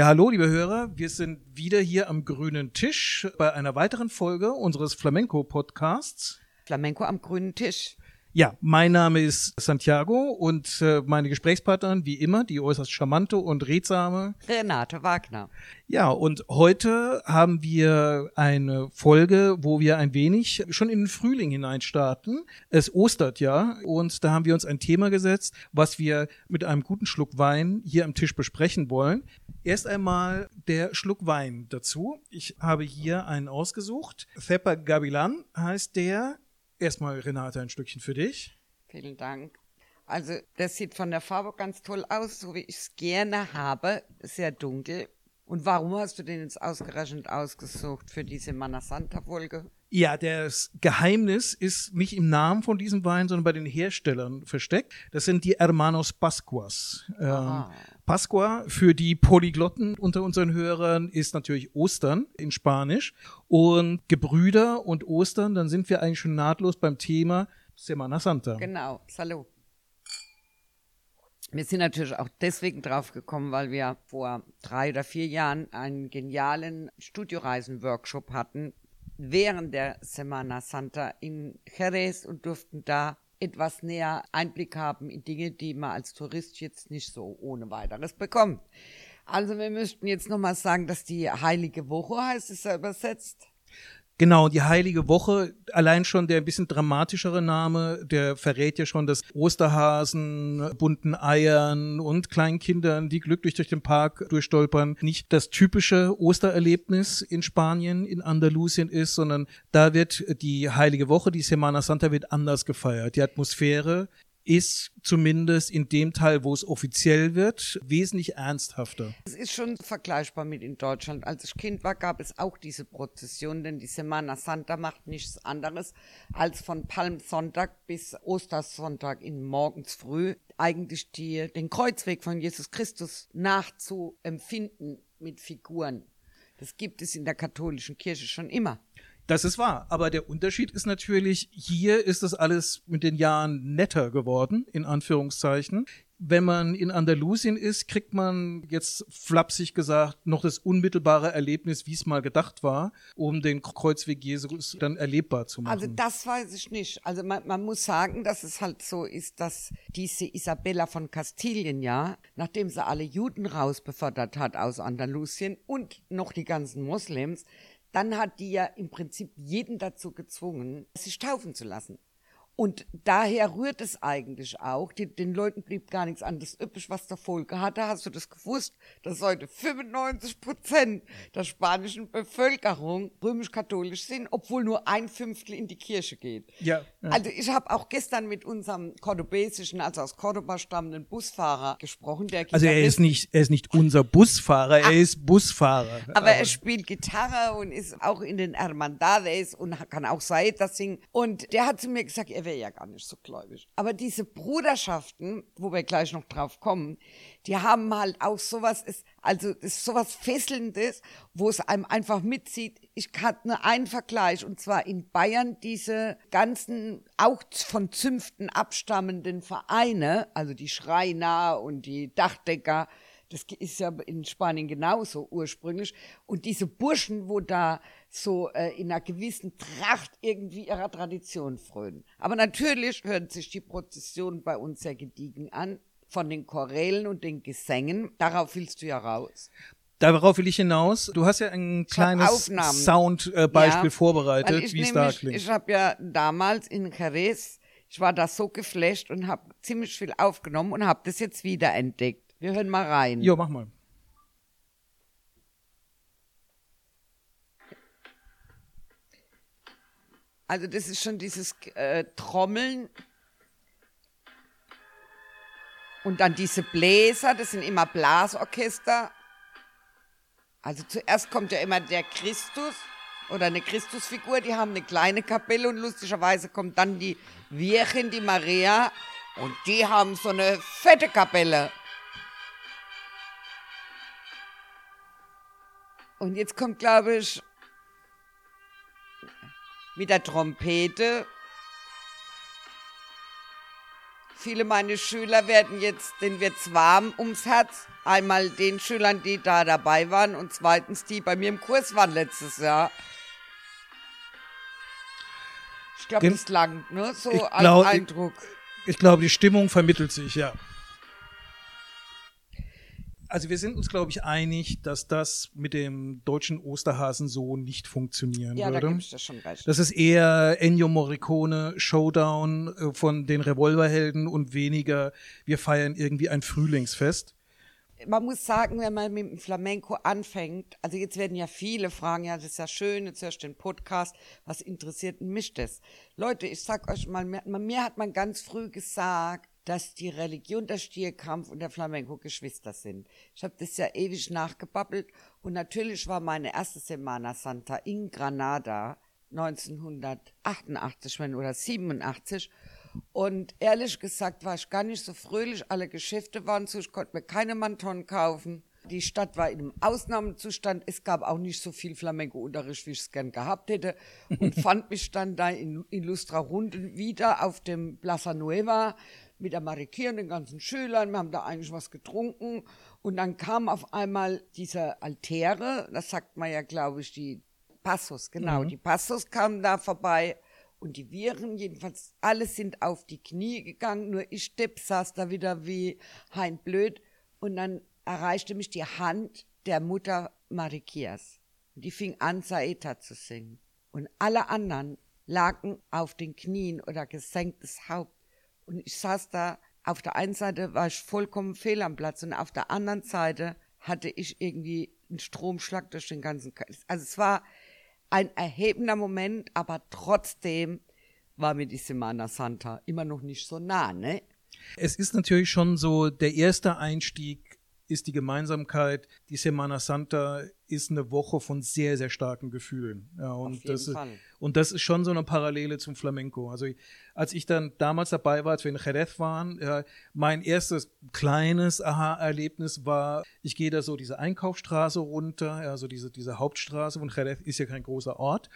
Ja, hallo, liebe Hörer. Wir sind wieder hier am grünen Tisch bei einer weiteren Folge unseres Flamenco-Podcasts. Flamenco am grünen Tisch. Ja, mein Name ist Santiago und äh, meine Gesprächspartnerin, wie immer, die äußerst charmante und redsame Renate Wagner. Ja, und heute haben wir eine Folge, wo wir ein wenig schon in den Frühling hineinstarten. Es ostert ja und da haben wir uns ein Thema gesetzt, was wir mit einem guten Schluck Wein hier am Tisch besprechen wollen. Erst einmal der Schluck Wein dazu. Ich habe hier einen ausgesucht. Theppa Gavilan heißt der Erstmal, Renate, ein Stückchen für dich. Vielen Dank. Also, das sieht von der Farbe ganz toll aus, so wie ich es gerne habe. Sehr dunkel. Und warum hast du den jetzt ausgerechnet ausgesucht für diese Manasanta-Folge? Ja, das Geheimnis ist nicht im Namen von diesem Wein, sondern bei den Herstellern versteckt. Das sind die Hermanos Pascuas. Ähm, Pascua für die Polyglotten unter unseren Hörern ist natürlich Ostern in Spanisch. Und Gebrüder und Ostern, dann sind wir eigentlich schon nahtlos beim Thema Semana Santa. Genau, Salud. Wir sind natürlich auch deswegen drauf gekommen, weil wir vor drei oder vier Jahren einen genialen Studioreisen-Workshop hatten während der Semana Santa in Jerez und durften da etwas näher Einblick haben in Dinge, die man als Tourist jetzt nicht so ohne weiteres bekommt. Also wir müssten jetzt nochmal sagen, dass die Heilige Woche heißt es ja übersetzt. Genau, die Heilige Woche, allein schon der ein bisschen dramatischere Name, der verrät ja schon, dass Osterhasen, bunten Eiern und kleinen Kindern, die glücklich durch den Park durchstolpern, nicht das typische Ostererlebnis in Spanien, in Andalusien ist, sondern da wird die Heilige Woche, die Semana Santa wird anders gefeiert. Die Atmosphäre ist zumindest in dem Teil, wo es offiziell wird, wesentlich ernsthafter. Es ist schon vergleichbar mit in Deutschland. Als ich Kind war, gab es auch diese Prozession, denn die Semana Santa macht nichts anderes, als von Palmsonntag bis Ostersonntag in morgens früh eigentlich die, den Kreuzweg von Jesus Christus nachzuempfinden mit Figuren. Das gibt es in der katholischen Kirche schon immer. Das ist wahr. Aber der Unterschied ist natürlich, hier ist das alles mit den Jahren netter geworden, in Anführungszeichen. Wenn man in Andalusien ist, kriegt man jetzt flapsig gesagt noch das unmittelbare Erlebnis, wie es mal gedacht war, um den Kreuzweg Jesus dann erlebbar zu machen. Also das weiß ich nicht. Also man, man muss sagen, dass es halt so ist, dass diese Isabella von Kastilien ja, nachdem sie alle Juden rausbefördert hat aus Andalusien und noch die ganzen Moslems, dann hat die ja im Prinzip jeden dazu gezwungen, sich taufen zu lassen. Und daher rührt es eigentlich auch. Die, den Leuten blieb gar nichts anderes üppig, was der Folge hatte. Hast du das gewusst, dass heute 95 Prozent der spanischen Bevölkerung römisch-katholisch sind, obwohl nur ein Fünftel in die Kirche geht? Ja. ja. Also ich habe auch gestern mit unserem kordobesischen, also aus Cordoba stammenden Busfahrer gesprochen. Der also er ist nicht, er ist nicht unser Busfahrer, er ist Busfahrer. Aber, aber, er spielt Gitarre und ist auch in den Hermandades und kann auch Saeta singen. Und der hat zu mir gesagt, er wäre ja gar nicht so gläubig. Aber diese Bruderschaften, wo wir gleich noch drauf kommen, die haben halt auch sowas, ist, also ist sowas Fesselndes, wo es einem einfach mitzieht. Ich hatte nur einen Vergleich und zwar in Bayern diese ganzen auch von Zünften abstammenden Vereine, also die Schreiner und die Dachdecker, das ist ja in Spanien genauso ursprünglich. Und diese Burschen, wo da so äh, in einer gewissen Tracht irgendwie ihrer Tradition frönen. Aber natürlich hören sich die Prozessionen bei uns sehr gediegen an, von den Chorälen und den Gesängen. Darauf willst du ja raus. Darauf will ich hinaus. Du hast ja ein kleines Soundbeispiel ja, vorbereitet, wie es da klingt. Ich habe ja damals in Jerez, ich war da so geflasht und habe ziemlich viel aufgenommen und habe das jetzt wieder entdeckt. Wir hören mal rein. Jo, mach mal. Also das ist schon dieses äh, Trommeln und dann diese Bläser, das sind immer Blasorchester. Also zuerst kommt ja immer der Christus oder eine Christusfigur, die haben eine kleine Kapelle und lustigerweise kommt dann die Virgen, die Maria und die haben so eine fette Kapelle. Und jetzt kommt, glaube ich, mit der Trompete Viele meiner Schüler werden jetzt, denen wird's warm ums Herz. Einmal den Schülern, die da dabei waren und zweitens die bei mir im Kurs waren letztes Jahr. Ich glaube, das langt, ne? So Ich glaub- Eindruck. Ich glaube, die Stimmung vermittelt sich, ja. Also wir sind uns, glaube ich, einig, dass das mit dem deutschen Osterhasen so nicht funktionieren Ja, da würde. gebe ich dir schon recht. Das ist eher Ennio Morricone Showdown äh, von den Revolverhelden und weniger wir feiern irgendwie ein Frühlingsfest. man muss sagen, wenn man mit dem Flamenco anfängt, also jetzt werden ja viele fragen, ja, das ist ja schön, jetzt hörst du den Podcast, was interessiert mich das? Leute, ich sag euch mal, mir, mir hat man ganz früh gesagt, dass die Religion, der Stierkampf und der Flamenco Geschwister sind. Ich habe das ja ewig nachgebabbelt und natürlich war meine erste Semana Santa in Granada 1988 wenn, oder 87 und ehrlich gesagt war ich gar nicht so fröhlich. Alle Geschäfte waren zu, ich konnte mir keine Manton kaufen. Die Stadt war in einem Ausnahmezustand. Es gab auch nicht so viel Flamenco-Unterricht, wie ich es gern gehabt hätte. Und fand mich dann da in Illustra Runden wieder auf dem Plaza Nueva mit der Marikia und den ganzen Schülern. Wir haben da eigentlich was getrunken. Und dann kam auf einmal diese Altäre, das sagt man ja, glaube ich, die Passos, genau. Die Passos kamen da vorbei und die Viren, jedenfalls alle sind auf die Knie gegangen, nur ich Depp saß da wieder wie Hein Blöd und dann erreichte mich die Hand der Mutter Marikias. Die fing an, Saeta zu singen. Und alle anderen lagen auf den Knien oder gesenktes Haupt. Und ich saß da, auf der einen Seite war ich vollkommen fehl am Platz und auf der anderen Seite hatte ich irgendwie einen Stromschlag durch den ganzen Körper. Also es war ein erhebender Moment, aber trotzdem war mir die Semana Santa immer noch nicht so nah, ne? Es ist natürlich schon so, der erste Einstieg ist die Gemeinsamkeit. Die Semana Santa ist eine Woche von sehr, sehr starken Gefühlen. Ja, und, jeden das, Fall. Und das ist schon so eine Parallele zum Flamenco. Also als ich dann damals dabei war, als wir in Jerez waren, ja, mein erstes kleines Aha-Erlebnis war, ich gehe da so diese Einkaufsstraße runter, ja, so diese, diese Hauptstraße, und Jerez ist ja kein großer Ort,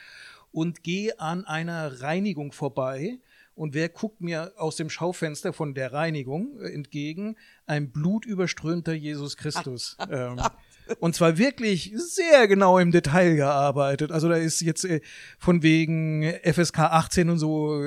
und gehe an einer Reinigung vorbei. Und wer guckt mir aus dem Schaufenster von der Reinigung äh, entgegen? Ein blutüberströmter Jesus Christus. ähm, und zwar wirklich sehr genau im Detail gearbeitet. Also da ist jetzt äh, von wegen FSK 18 und so,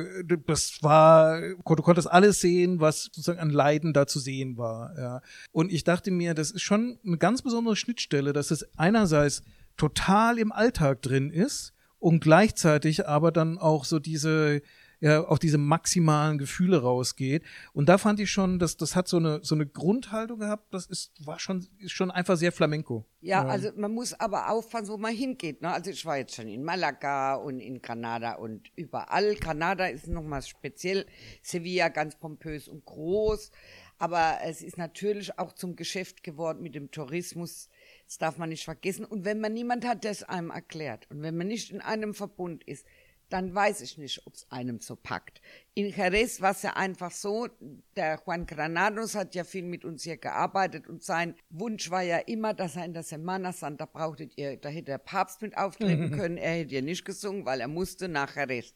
das war, du konntest alles sehen, was sozusagen an Leiden da zu sehen war. Ja. Und ich dachte mir, das ist schon eine ganz besondere Schnittstelle, dass es einerseits total im Alltag drin ist und gleichzeitig aber dann auch so diese ja, auf diese maximalen Gefühle rausgeht. Und da fand ich schon, dass das hat so eine so eine Grundhaltung gehabt. Das ist war schon ist schon einfach sehr Flamenco. Ja, also man muss aber aufpassen, wo man hingeht. Ne? Also ich war jetzt schon in Malaga und in Granada und überall. Granada ist nochmal speziell, Sevilla ganz pompös und groß. Aber es ist natürlich auch zum Geschäft geworden mit dem Tourismus. Das darf man nicht vergessen. Und wenn man niemand hat, der es einem erklärt und wenn man nicht in einem Verbund ist, dann weiß ich nicht, ob es einem so packt. In Jerez war es ja einfach so, der Juan Granados hat ja viel mit uns hier gearbeitet und sein Wunsch war ja immer, dass er in der Semana Santa brauchtet ihr, da hätte der Papst mit auftreten können, er hätte ja nicht gesungen, weil er musste nach Jerez.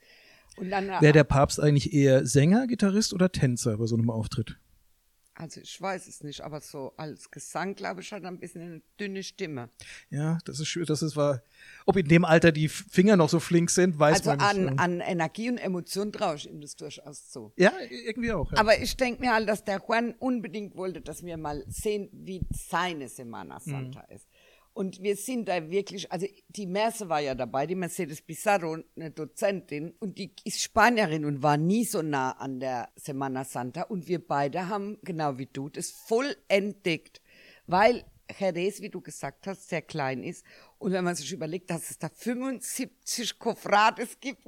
Wäre der Papst eigentlich eher Sänger, Gitarrist oder Tänzer bei so einem Auftritt? Also ich weiß es nicht, aber so als Gesang, glaube ich, hat er ein bisschen eine dünne Stimme. Ja, das ist schön, das ist war. Ob in dem Alter die Finger noch so flink sind, weiß Also man nicht. an, an Energie und Emotion traue ich ihm das durchaus zu. ja, irgendwie auch. Ja. Aber ich denke mir halt, dass der Juan unbedingt wollte, dass wir mal sehen, wie seine Semana Santa ist. Und wir sind da wirklich, also die Merce war ja dabei, die Mercedes Pizarro, eine Dozentin, und die ist Spanierin und war nie so nah an der Semana Santa. Und wir beide haben, genau wie du, das voll entdeckt, weil Jerez, wie du gesagt hast, sehr klein ist. Und wenn man sich überlegt, dass es da 75 Kofrades gibt,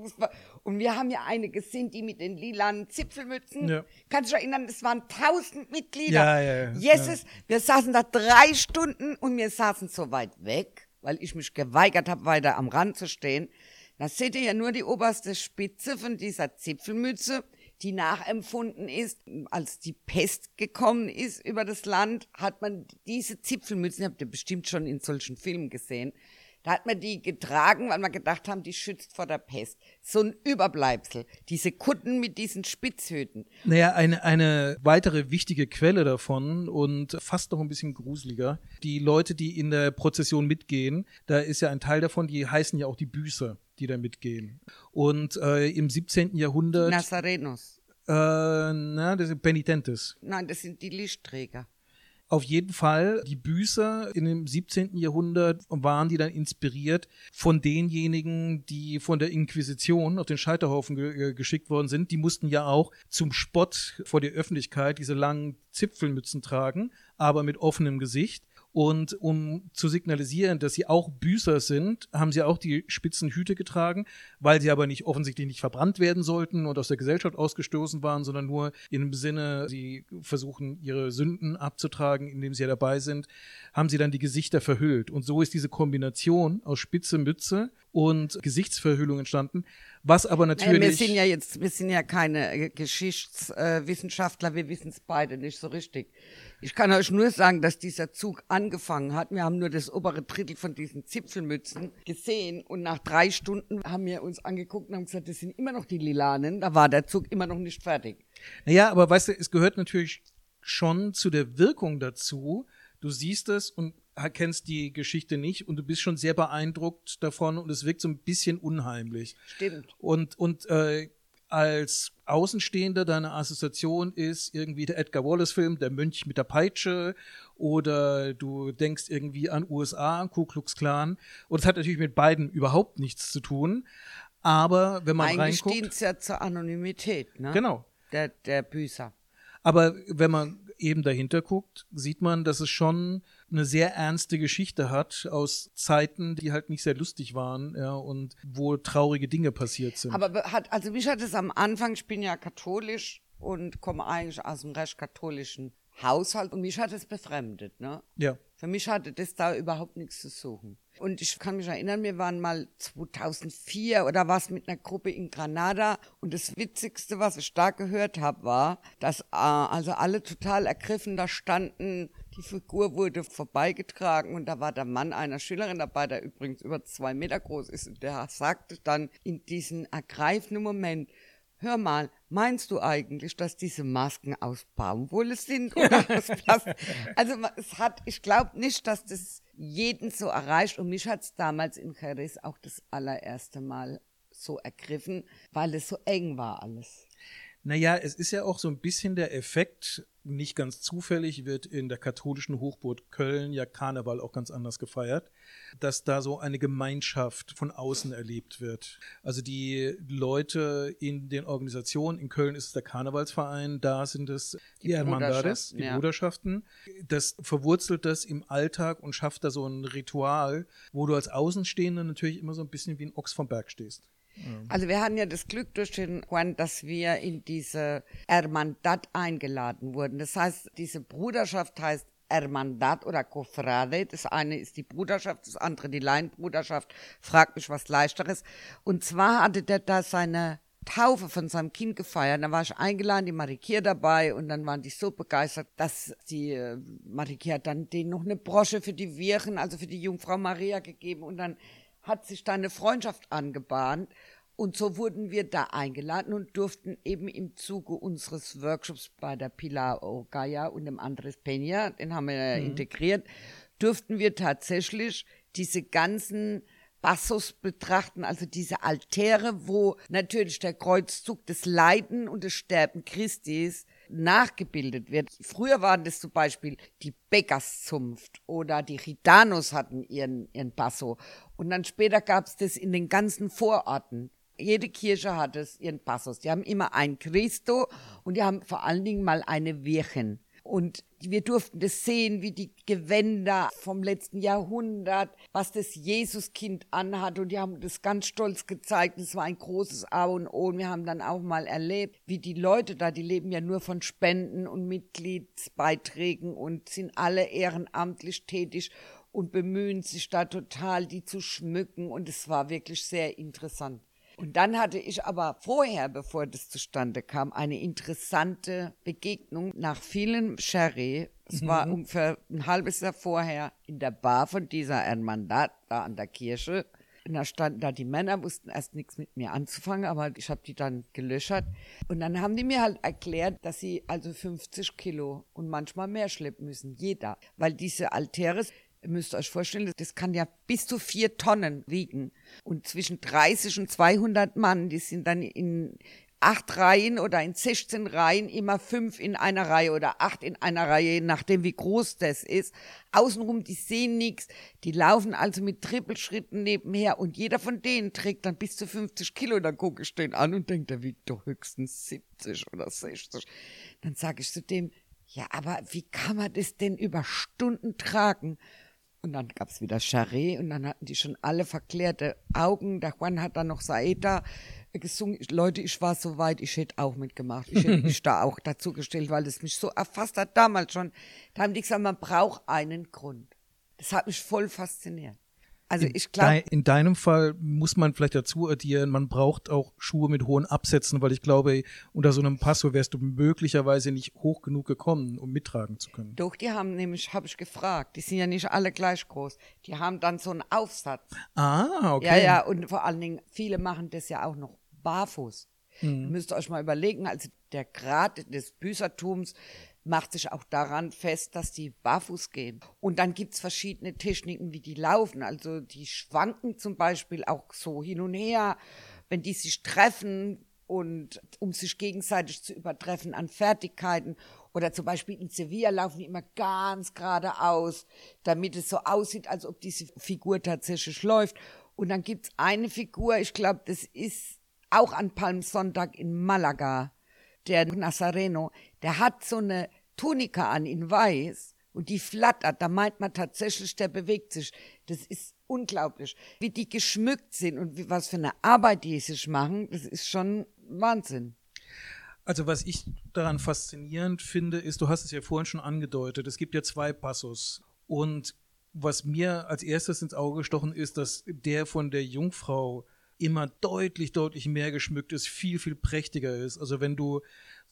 und wir haben ja eine gesehen, die mit den lilanen Zipfelmützen. Ja. Kannst du dich erinnern, es waren tausend Mitglieder. Ja, ja, ja. Jesus, wir saßen da drei Stunden und wir saßen so weit weg, weil ich mich geweigert habe, weiter am Rand zu stehen. Da seht ihr ja nur die oberste Spitze von dieser Zipfelmütze, die nachempfunden ist. Als die Pest gekommen ist über das Land, hat man diese Zipfelmützen, habt ihr bestimmt schon in solchen Filmen gesehen, Da hat man die getragen, weil wir gedacht haben, die schützt vor der Pest. So ein Überbleibsel. Diese Kutten mit diesen Spitzhüten. Naja, eine, eine weitere wichtige Quelle davon und fast noch ein bisschen gruseliger. Die Leute, die in der Prozession mitgehen, da ist ja ein Teil davon, die heißen ja auch die Büßer, die da mitgehen. Und äh, im 17. Jahrhundert. Nazarenos. Äh, na, das sind Penitentes. Nein, das sind die Lichtträger. Auf jeden Fall, die Büßer in dem 17. Jahrhundert waren die dann inspiriert von denjenigen, die von der Inquisition auf den Scheiterhaufen ge äh, geschickt worden sind. Die mussten ja auch zum Spott vor der Öffentlichkeit diese langen Zipfelmützen tragen, aber mit offenem Gesicht. Und um zu signalisieren, dass sie auch Büßer sind, haben sie auch die spitzen Hüte getragen, weil sie aber nicht offensichtlich nicht verbrannt werden sollten und aus der Gesellschaft ausgestoßen waren, sondern nur dem Sinne, sie versuchen, ihre Sünden abzutragen, indem sie ja dabei sind, haben sie dann die Gesichter verhüllt. Und so ist diese Kombination aus spitze Mütze und Gesichtsverhüllung entstanden. Was aber natürlich. Naja, wir sind ja jetzt, wir sind ja keine Geschichtswissenschaftler, wir wissen es beide nicht so richtig. Ich kann euch nur sagen, dass dieser Zug angefangen hat. Wir haben nur das obere Drittel von diesen Zipfelmützen gesehen und nach drei Stunden haben wir uns angeguckt und haben gesagt, das sind immer noch die Lilanen. Da war der Zug immer noch nicht fertig. Naja, aber weißt du, es gehört natürlich schon zu der Wirkung dazu. Du siehst es und kennst die Geschichte nicht und du bist schon sehr beeindruckt davon und es wirkt so ein bisschen unheimlich. Stimmt. Und, und äh, als Außenstehender deine Assoziation ist irgendwie der Edgar Wallace-Film, der Mönch mit der Peitsche, oder du denkst irgendwie an USA, Ku Klux Klan. Und es hat natürlich mit beiden überhaupt nichts zu tun. Aber wenn man Eigentlich reinguckt. dient es ja zur Anonymität, ne? Genau. Der, der Büßer. Aber wenn man eben dahinter guckt, sieht man, dass es schon eine sehr ernste Geschichte hat aus Zeiten, die halt nicht sehr lustig waren, ja, und wo traurige Dinge passiert sind. Aber hat, also mich hat es am Anfang, ich bin ja katholisch und komme eigentlich aus dem recht katholischen Haushalt und mich hat es befremdet, ne? ja. Für mich hatte das da überhaupt nichts zu suchen. Und ich kann mich erinnern, wir waren mal 2004 oder was mit einer Gruppe in Granada. Und das Witzigste, was ich da gehört habe, war, dass äh, also alle total ergriffen da standen. Die Figur wurde vorbeigetragen und da war der Mann einer Schülerin dabei, der übrigens über zwei Meter groß ist. Und der sagte dann in diesem ergreifenden Moment, hör mal, meinst du eigentlich, dass diese Masken aus Baumwolle sind oder aus Plastik? Also es hat, ich glaube nicht, dass das jeden so erreicht und mich hat es damals in Jerez auch das allererste Mal so ergriffen, weil es so eng war alles. Naja, es ist ja auch so ein bisschen der Effekt, nicht ganz zufällig wird in der katholischen Hochburg Köln ja Karneval auch ganz anders gefeiert, dass da so eine Gemeinschaft von außen erlebt wird. Also die Leute in den Organisationen, in Köln ist es der Karnevalsverein, da sind es die, die Hermandades, die ja. Bruderschaften. Das verwurzelt das im Alltag und schafft da so ein Ritual, wo du als Außenstehender natürlich immer so ein bisschen wie ein Ochs vom Berg stehst. Also wir hatten ja das Glück durch den Juan, dass wir in diese Hermandad eingeladen wurden. Das heißt, diese Bruderschaft heißt Hermandad oder Cofrade. Das eine ist die Bruderschaft, das andere die Laienbruderschaft. Fragt mich was Leichteres. Und zwar hatte der da seine Taufe von seinem Kind gefeiert. Da war ich eingeladen, die Marikier dabei und dann waren die so begeistert, dass die äh, Marikier hat dann denen noch eine Brosche für die Virgen, also für die Jungfrau Maria gegeben und dann hat sich da eine Freundschaft angebahnt. Und so wurden wir da eingeladen und durften eben im Zuge unseres Workshops bei der Pilar Ogaya und dem Andres Peña, den haben wir mhm. integriert, durften wir tatsächlich diese ganzen Bassos betrachten, also diese Altäre, wo natürlich der Kreuzzug des Leiden und des Sterben Christis nachgebildet wird. Früher waren das zum Beispiel die Bäckerszunft oder die Gitanos hatten ihren, ihren Basso. Und dann später gab es das in den ganzen Vororten. Jede Kirche hat es ihren Passus. Die haben immer ein Christo und die haben vor allen Dingen mal eine Virgen. Und wir durften das sehen, wie die Gewänder vom letzten Jahrhundert, was das Jesuskind anhat. Und die haben das ganz stolz gezeigt. Es war ein großes A und O. Und wir haben dann auch mal erlebt, wie die Leute da, die leben ja nur von Spenden und Mitgliedsbeiträgen und sind alle ehrenamtlich tätig und bemühen sich da total, die zu schmücken. Und es war wirklich sehr interessant. Und dann hatte ich aber vorher, bevor das zustande kam, eine interessante Begegnung nach vielen Sherry. Es mhm. war ungefähr ein halbes Jahr vorher in der Bar von dieser Hermandat da an der Kirche. Und da standen da die Männer, wussten erst nichts mit mir anzufangen, aber ich habe die dann gelöschert. Und dann haben die mir halt erklärt, dass sie also 50 Kilo und manchmal mehr schleppen müssen, jeder. Weil diese Altäre, ihr müsst euch vorstellen, das kann ja bis zu vier Tonnen wiegen. Und zwischen 30 und 200 Mann, die sind dann in acht Reihen oder in 16 Reihen, immer fünf in einer Reihe oder acht in einer Reihe, je nachdem wie groß das ist. Außenrum, die sehen nichts, die laufen also mit Trippelschritten nebenher und jeder von denen trägt dann bis zu 50 Kilo. Dann gucke ich den an und denke, der wiegt doch höchstens 70 oder 60. Dann sage ich zu dem, ja, aber wie kann man das denn über Stunden tragen? Und dann gab's wieder Charret und dann hatten die schon alle verklärte Augen. Der Juan hat dann noch Saeta gesungen. Leute, ich war so weit, ich hätte auch mitgemacht. Ich hätte mich da auch dazu gestellt, weil es mich so erfasst hat damals schon. Da haben die gesagt, man braucht einen Grund. Das hat mich voll fasziniert. Also ich glaube. In deinem Fall muss man vielleicht dazu addieren, man braucht auch Schuhe mit hohen Absätzen, weil ich glaube, unter so einem Passo wärst du möglicherweise nicht hoch genug gekommen, um mittragen zu können. Doch, die haben nämlich, habe ich gefragt, die sind ja nicht alle gleich groß. Die haben dann so einen Aufsatz. Ah, okay. Ja, ja, und vor allen Dingen, viele machen das ja auch noch barfuß. Mhm. Ihr müsst euch mal überlegen, also der Grad des Büßertums macht sich auch daran fest, dass die barfuß gehen. Und dann gibt's verschiedene Techniken, wie die laufen. Also die schwanken zum Beispiel auch so hin und her, wenn die sich treffen und um sich gegenseitig zu übertreffen an Fertigkeiten. Oder zum Beispiel in Sevilla laufen die immer ganz geradeaus, damit es so aussieht, als ob diese Figur tatsächlich läuft. Und dann gibt's eine Figur, ich glaube, das ist auch an Palmsonntag in Malaga der Nazareno, der hat so eine Tunika an in weiß und die flattert, da meint man tatsächlich, der bewegt sich. Das ist unglaublich. Wie die geschmückt sind und wie, was für eine Arbeit die sich machen, das ist schon Wahnsinn. Also was ich daran faszinierend finde, ist, du hast es ja vorhin schon angedeutet, es gibt ja zwei Passus und was mir als erstes ins Auge gestochen ist, dass der von der Jungfrau immer deutlich, deutlich mehr geschmückt ist, viel, viel prächtiger ist. Also wenn du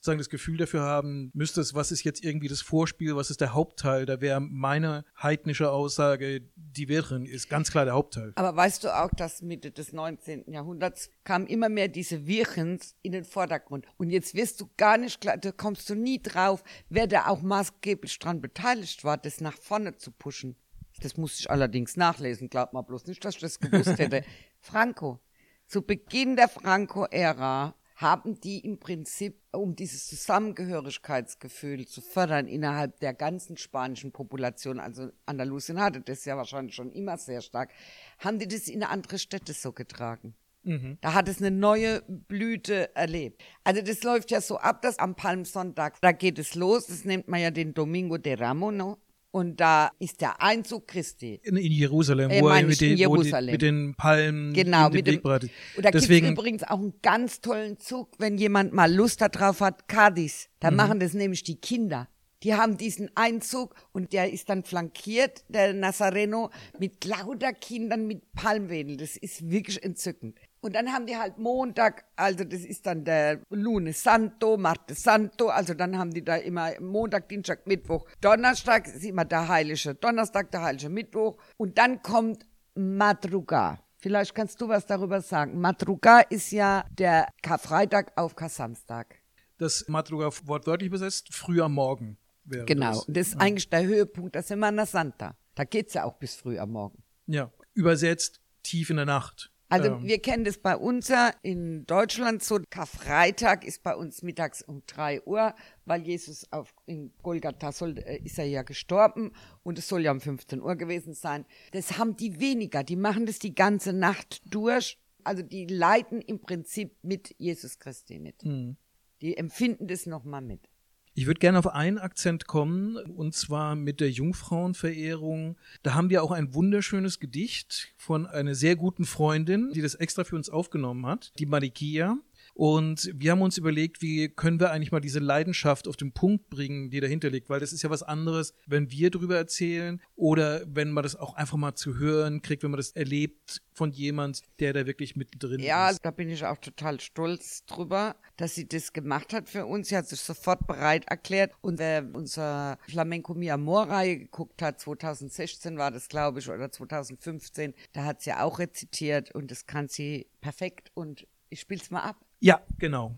sozusagen das Gefühl dafür haben müsstest, was ist jetzt irgendwie das Vorspiel, was ist der Hauptteil, da wäre meine heidnische Aussage, die Wirren ist ganz klar der Hauptteil. Aber weißt du auch, dass Mitte des 19. Jahrhunderts kamen immer mehr diese Wirchens in den Vordergrund. Und jetzt wirst du gar nicht klar, da kommst du nie drauf, wer da auch maßgeblich dran beteiligt war, das nach vorne zu pushen. Das musste ich allerdings nachlesen, glaubt mal bloß nicht, dass ich das gewusst hätte. Franco. Zu Beginn der Franco-Ära haben die im Prinzip, um dieses Zusammengehörigkeitsgefühl zu fördern innerhalb der ganzen spanischen Population, also Andalusien hatte das ja wahrscheinlich schon immer sehr stark, haben die das in andere Städte so getragen. Mhm. Da hat es eine neue Blüte erlebt. Also das läuft ja so ab, dass am Palmsonntag, da geht es los, das nennt man ja den Domingo de Ramo, no? Und da ist der Einzug Christi. In, in Jerusalem, äh, wo er mit, den, Jerusalem. Die, mit den Palmen genau, mit dem, Und da gibt es übrigens auch einen ganz tollen Zug, wenn jemand mal Lust darauf hat, Cadiz. Da mhm. machen das nämlich die Kinder. Die haben diesen Einzug und der ist dann flankiert, der Nazareno, mit lauter Kindern mit Palmwedeln. Das ist wirklich entzückend. Und dann haben die halt Montag, also das ist dann der Lune Santo, Martes Santo, also dann haben die da immer Montag, Dienstag, Mittwoch, Donnerstag ist immer der heilige Donnerstag, der heilige Mittwoch und dann kommt Madruga. Vielleicht kannst du was darüber sagen. Madruga ist ja der Karfreitag auf Kasamstag. Das Madruga wortwörtlich übersetzt, früh am Morgen. Wäre genau, das. das ist ja. eigentlich der Höhepunkt der Semana Santa. Da geht's ja auch bis früh am Morgen. Ja, übersetzt tief in der Nacht. Also ähm. wir kennen das bei uns ja in Deutschland so. Karfreitag ist bei uns mittags um drei Uhr, weil Jesus auf, in Golgatha soll, äh, ist er ja gestorben und es soll ja um 15 Uhr gewesen sein. Das haben die weniger. Die machen das die ganze Nacht durch. Also die leiden im Prinzip mit Jesus Christi mit. Mhm. Die empfinden das nochmal mit. Ich würde gerne auf einen Akzent kommen, und zwar mit der Jungfrauenverehrung. Da haben wir auch ein wunderschönes Gedicht von einer sehr guten Freundin, die das extra für uns aufgenommen hat, die Marikia. Und wir haben uns überlegt, wie können wir eigentlich mal diese Leidenschaft auf den Punkt bringen, die dahinter liegt, weil das ist ja was anderes, wenn wir drüber erzählen oder wenn man das auch einfach mal zu hören kriegt, wenn man das erlebt von jemand, der da wirklich mittendrin ja, ist. Ja, da bin ich auch total stolz drüber, dass sie das gemacht hat für uns. Sie hat sich sofort bereit erklärt. Und wer unser Flamenco Mi Amor-Reihe geguckt hat, 2016 war das, glaube ich, oder 2015, da hat sie auch rezitiert und das kann sie perfekt. Und ich spiel's mal ab. Ja, genau.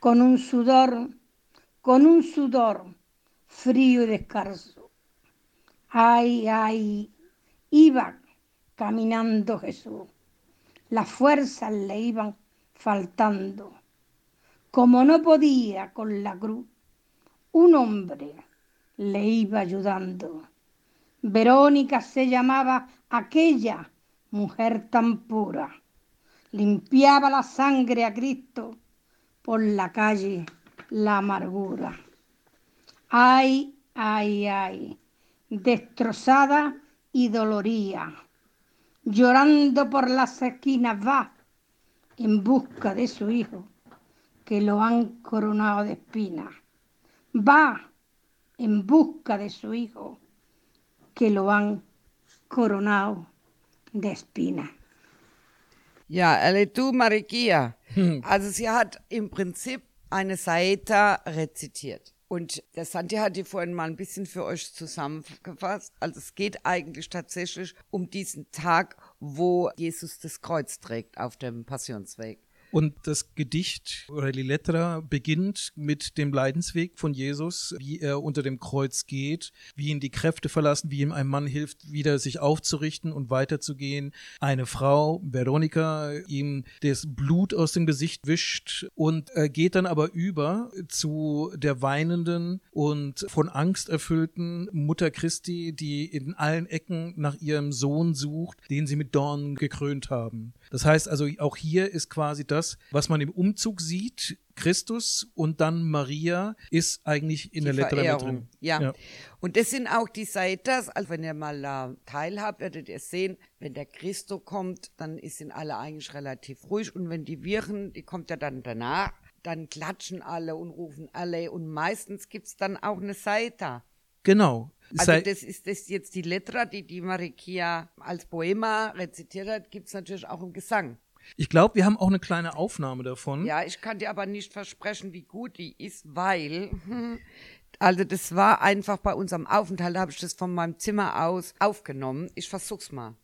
Con un sudor, con un sudor frío y descalzo. Ay, ay, iba caminando Jesús. Las fuerzas le iban faltando. Como no podía con la cruz, un hombre le iba ayudando. Verónica se llamaba aquella mujer tan pura. Limpiaba la sangre a Cristo por la calle la amargura. Ay, ay, ay, destrozada y doloría llorando por las esquinas va en busca de su hijo, que lo han coronado de espinas. Va en busca de su hijo, que lo han coronado de espinas. Ja, alle du, Marikia. Also sie hat im Prinzip eine Saeta rezitiert. Und der Santi hat die vorhin mal ein bisschen für euch zusammengefasst. Also es geht eigentlich tatsächlich um diesen Tag, wo Jesus das Kreuz trägt auf dem Passionsweg. Und das Gedicht oder die Letra beginnt mit dem Leidensweg von Jesus, wie er unter dem Kreuz geht, wie ihn die Kräfte verlassen, wie ihm ein Mann hilft, wieder sich aufzurichten und weiterzugehen. Eine Frau, Veronika, ihm das Blut aus dem Gesicht wischt und geht dann aber über zu der weinenden und von Angst erfüllten Mutter Christi, die in allen Ecken nach ihrem Sohn sucht, den sie mit Dornen gekrönt haben. Das heißt also, auch hier ist quasi das, was man im Umzug sieht, Christus und dann Maria ist eigentlich in die der Letter drin. Ja. ja. Und das sind auch die Seiters, also wenn ihr mal äh, teilhabt, werdet ihr sehen, wenn der Christo kommt, dann sind alle eigentlich relativ ruhig und wenn die Viren, die kommt ja dann danach, dann klatschen alle und rufen alle und meistens gibt's dann auch eine Seite. Genau. Also das ist das jetzt die Letra, die die Marikia als Poema rezitiert hat, gibt's natürlich auch im Gesang. Ich glaube, wir haben auch eine kleine Aufnahme davon. Ja, ich kann dir aber nicht versprechen, wie gut die ist, weil also das war einfach bei unserem Aufenthalt, da habe ich das von meinem Zimmer aus aufgenommen. Ich versuch's mal.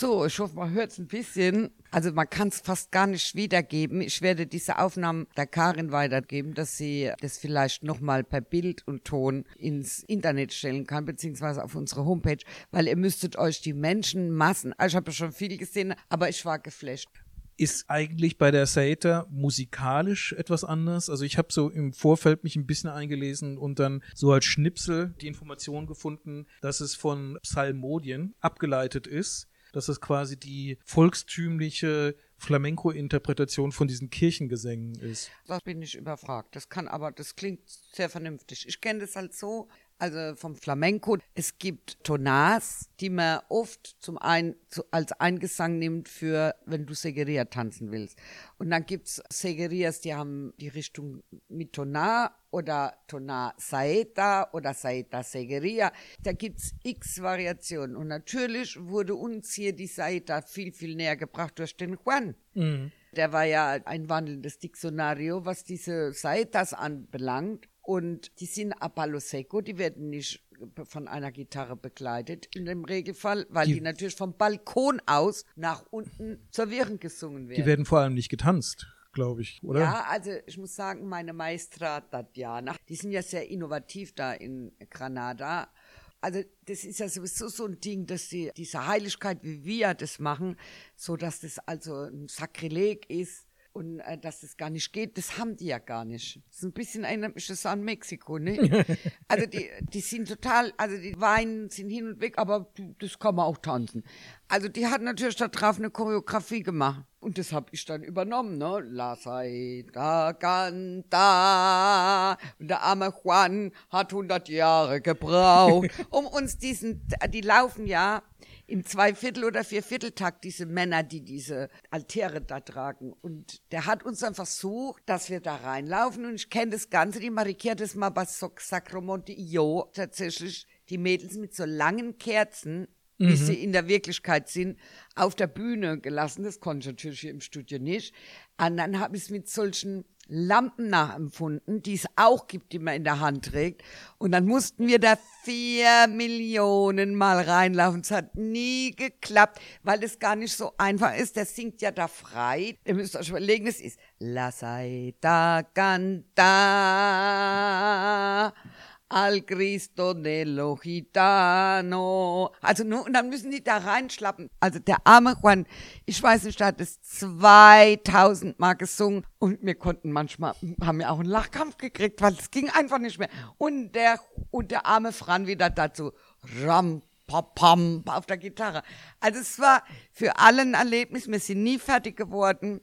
So, ich hoffe, man hört es ein bisschen. Also man kann es fast gar nicht wiedergeben. Ich werde diese Aufnahmen der Karin weitergeben, dass sie das vielleicht nochmal per Bild und Ton ins Internet stellen kann, beziehungsweise auf unsere Homepage, weil ihr müsstet euch die Menschenmassen, also ich habe schon viel gesehen, aber ich war geflasht ist eigentlich bei der Sater musikalisch etwas anders. Also ich habe so im Vorfeld mich ein bisschen eingelesen und dann so als Schnipsel die Information gefunden, dass es von Psalmodien abgeleitet ist dass es quasi die volkstümliche Flamenco-Interpretation von diesen Kirchengesängen ist. Da bin ich überfragt. Das kann aber, das klingt sehr vernünftig. Ich kenne das halt so, also vom Flamenco. Es gibt Tonars, die man oft zum einen zu, als Eingesang nimmt für, wenn du Segeria tanzen willst. Und dann gibt's Segerias, die haben die Richtung mit Tonar oder Tonar Saeta oder Saeta Segeria. Da gibt's x Variationen. Und natürlich wurde uns hier die Saeta viel, viel näher gebracht durch den Juan. Mhm. Der war ja ein wandelndes Diktionario, was diese Saetas anbelangt. Und die sind a palo seco, die werden nicht von einer Gitarre begleitet in dem Regelfall, weil die, die natürlich vom Balkon aus nach unten zur Viren gesungen werden. Die werden vor allem nicht getanzt glaube ich, oder? Ja, also ich muss sagen, meine Maestra Tatjana, die sind ja sehr innovativ da in Granada Also das ist ja sowieso so ein Ding, dass die, diese Heiligkeit, wie wir das machen, so dass das also ein Sakrileg ist und äh, dass das gar nicht geht, das haben die ja gar nicht. Das ist ein bisschen das an Mexiko, ne? also die, die sind total, also die Weinen sind hin und weg, aber das kann man auch tanzen. Also die hat natürlich da drauf eine Choreografie gemacht. Und das habe ich dann übernommen, ne? La Saita canta. Und der arme Juan hat 100 Jahre gebraucht, um uns diesen, die laufen ja im Zweiviertel- oder Viervierteltakt, diese Männer, die diese Altäre da tragen. Und der hat uns dann versucht, dass wir da reinlaufen. Und ich kenne das Ganze, die Marikia das mal bei Sacromonte Io, tatsächlich die Mädels mit so langen Kerzen wie mhm. sie in der Wirklichkeit sind, auf der Bühne gelassen. Das konnte ich natürlich hier im Studio nicht. Und dann habe ich es mit solchen Lampen nachempfunden, die es auch gibt, die man in der Hand trägt. Und dann mussten wir da vier Millionen Mal reinlaufen. Es hat nie geklappt, weil es gar nicht so einfach ist. Der singt ja da frei. Ihr müsst euch überlegen, es ist La Saita Canta al Cristo dello Gitano. Also nur, und dann müssen die da reinschlappen. Also der arme Juan, ich weiß nicht, der hat es 2000 Mal gesungen und wir konnten manchmal, haben wir auch einen Lachkampf gekriegt, weil es ging einfach nicht mehr. Und der, und der arme Fran wieder dazu, ram, papam, auf der Gitarre. Also es war für alle ein Erlebnis, wir sind nie fertig geworden.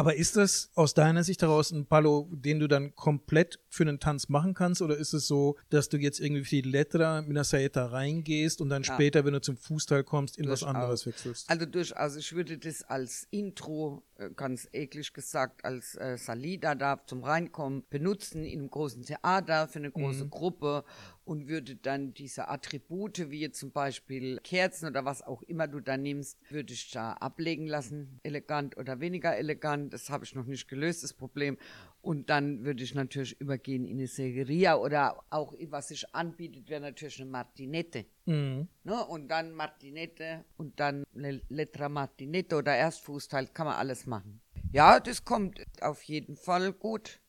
Aber ist das aus deiner Sicht heraus ein Palo, den du dann komplett für einen Tanz machen kannst? Oder ist es so, dass du jetzt irgendwie für die Letra mit einer Saeta reingehst und dann ja. später, wenn du zum Fußteil kommst, in durchaus. was anderes wechselst? Also durchaus. Ich würde das als Intro, ganz eklig gesagt, als äh, Salida da zum Reinkommen benutzen in einem großen Theater für eine große mhm. Gruppe und würde dann diese Attribute, wie jetzt zum Beispiel Kerzen oder was auch immer du da nimmst, würde ich da ablegen lassen, elegant oder weniger elegant. Das habe ich noch nicht gelöst, das Problem. Und dann würde ich natürlich übergehen in eine Segeria oder auch, was sich anbietet, wäre natürlich eine Martinette. Mhm. Ne? Und dann Martinette und dann Letra Martinette oder Erstfußteil, kann man alles machen. Ja, das kommt auf jeden Fall gut.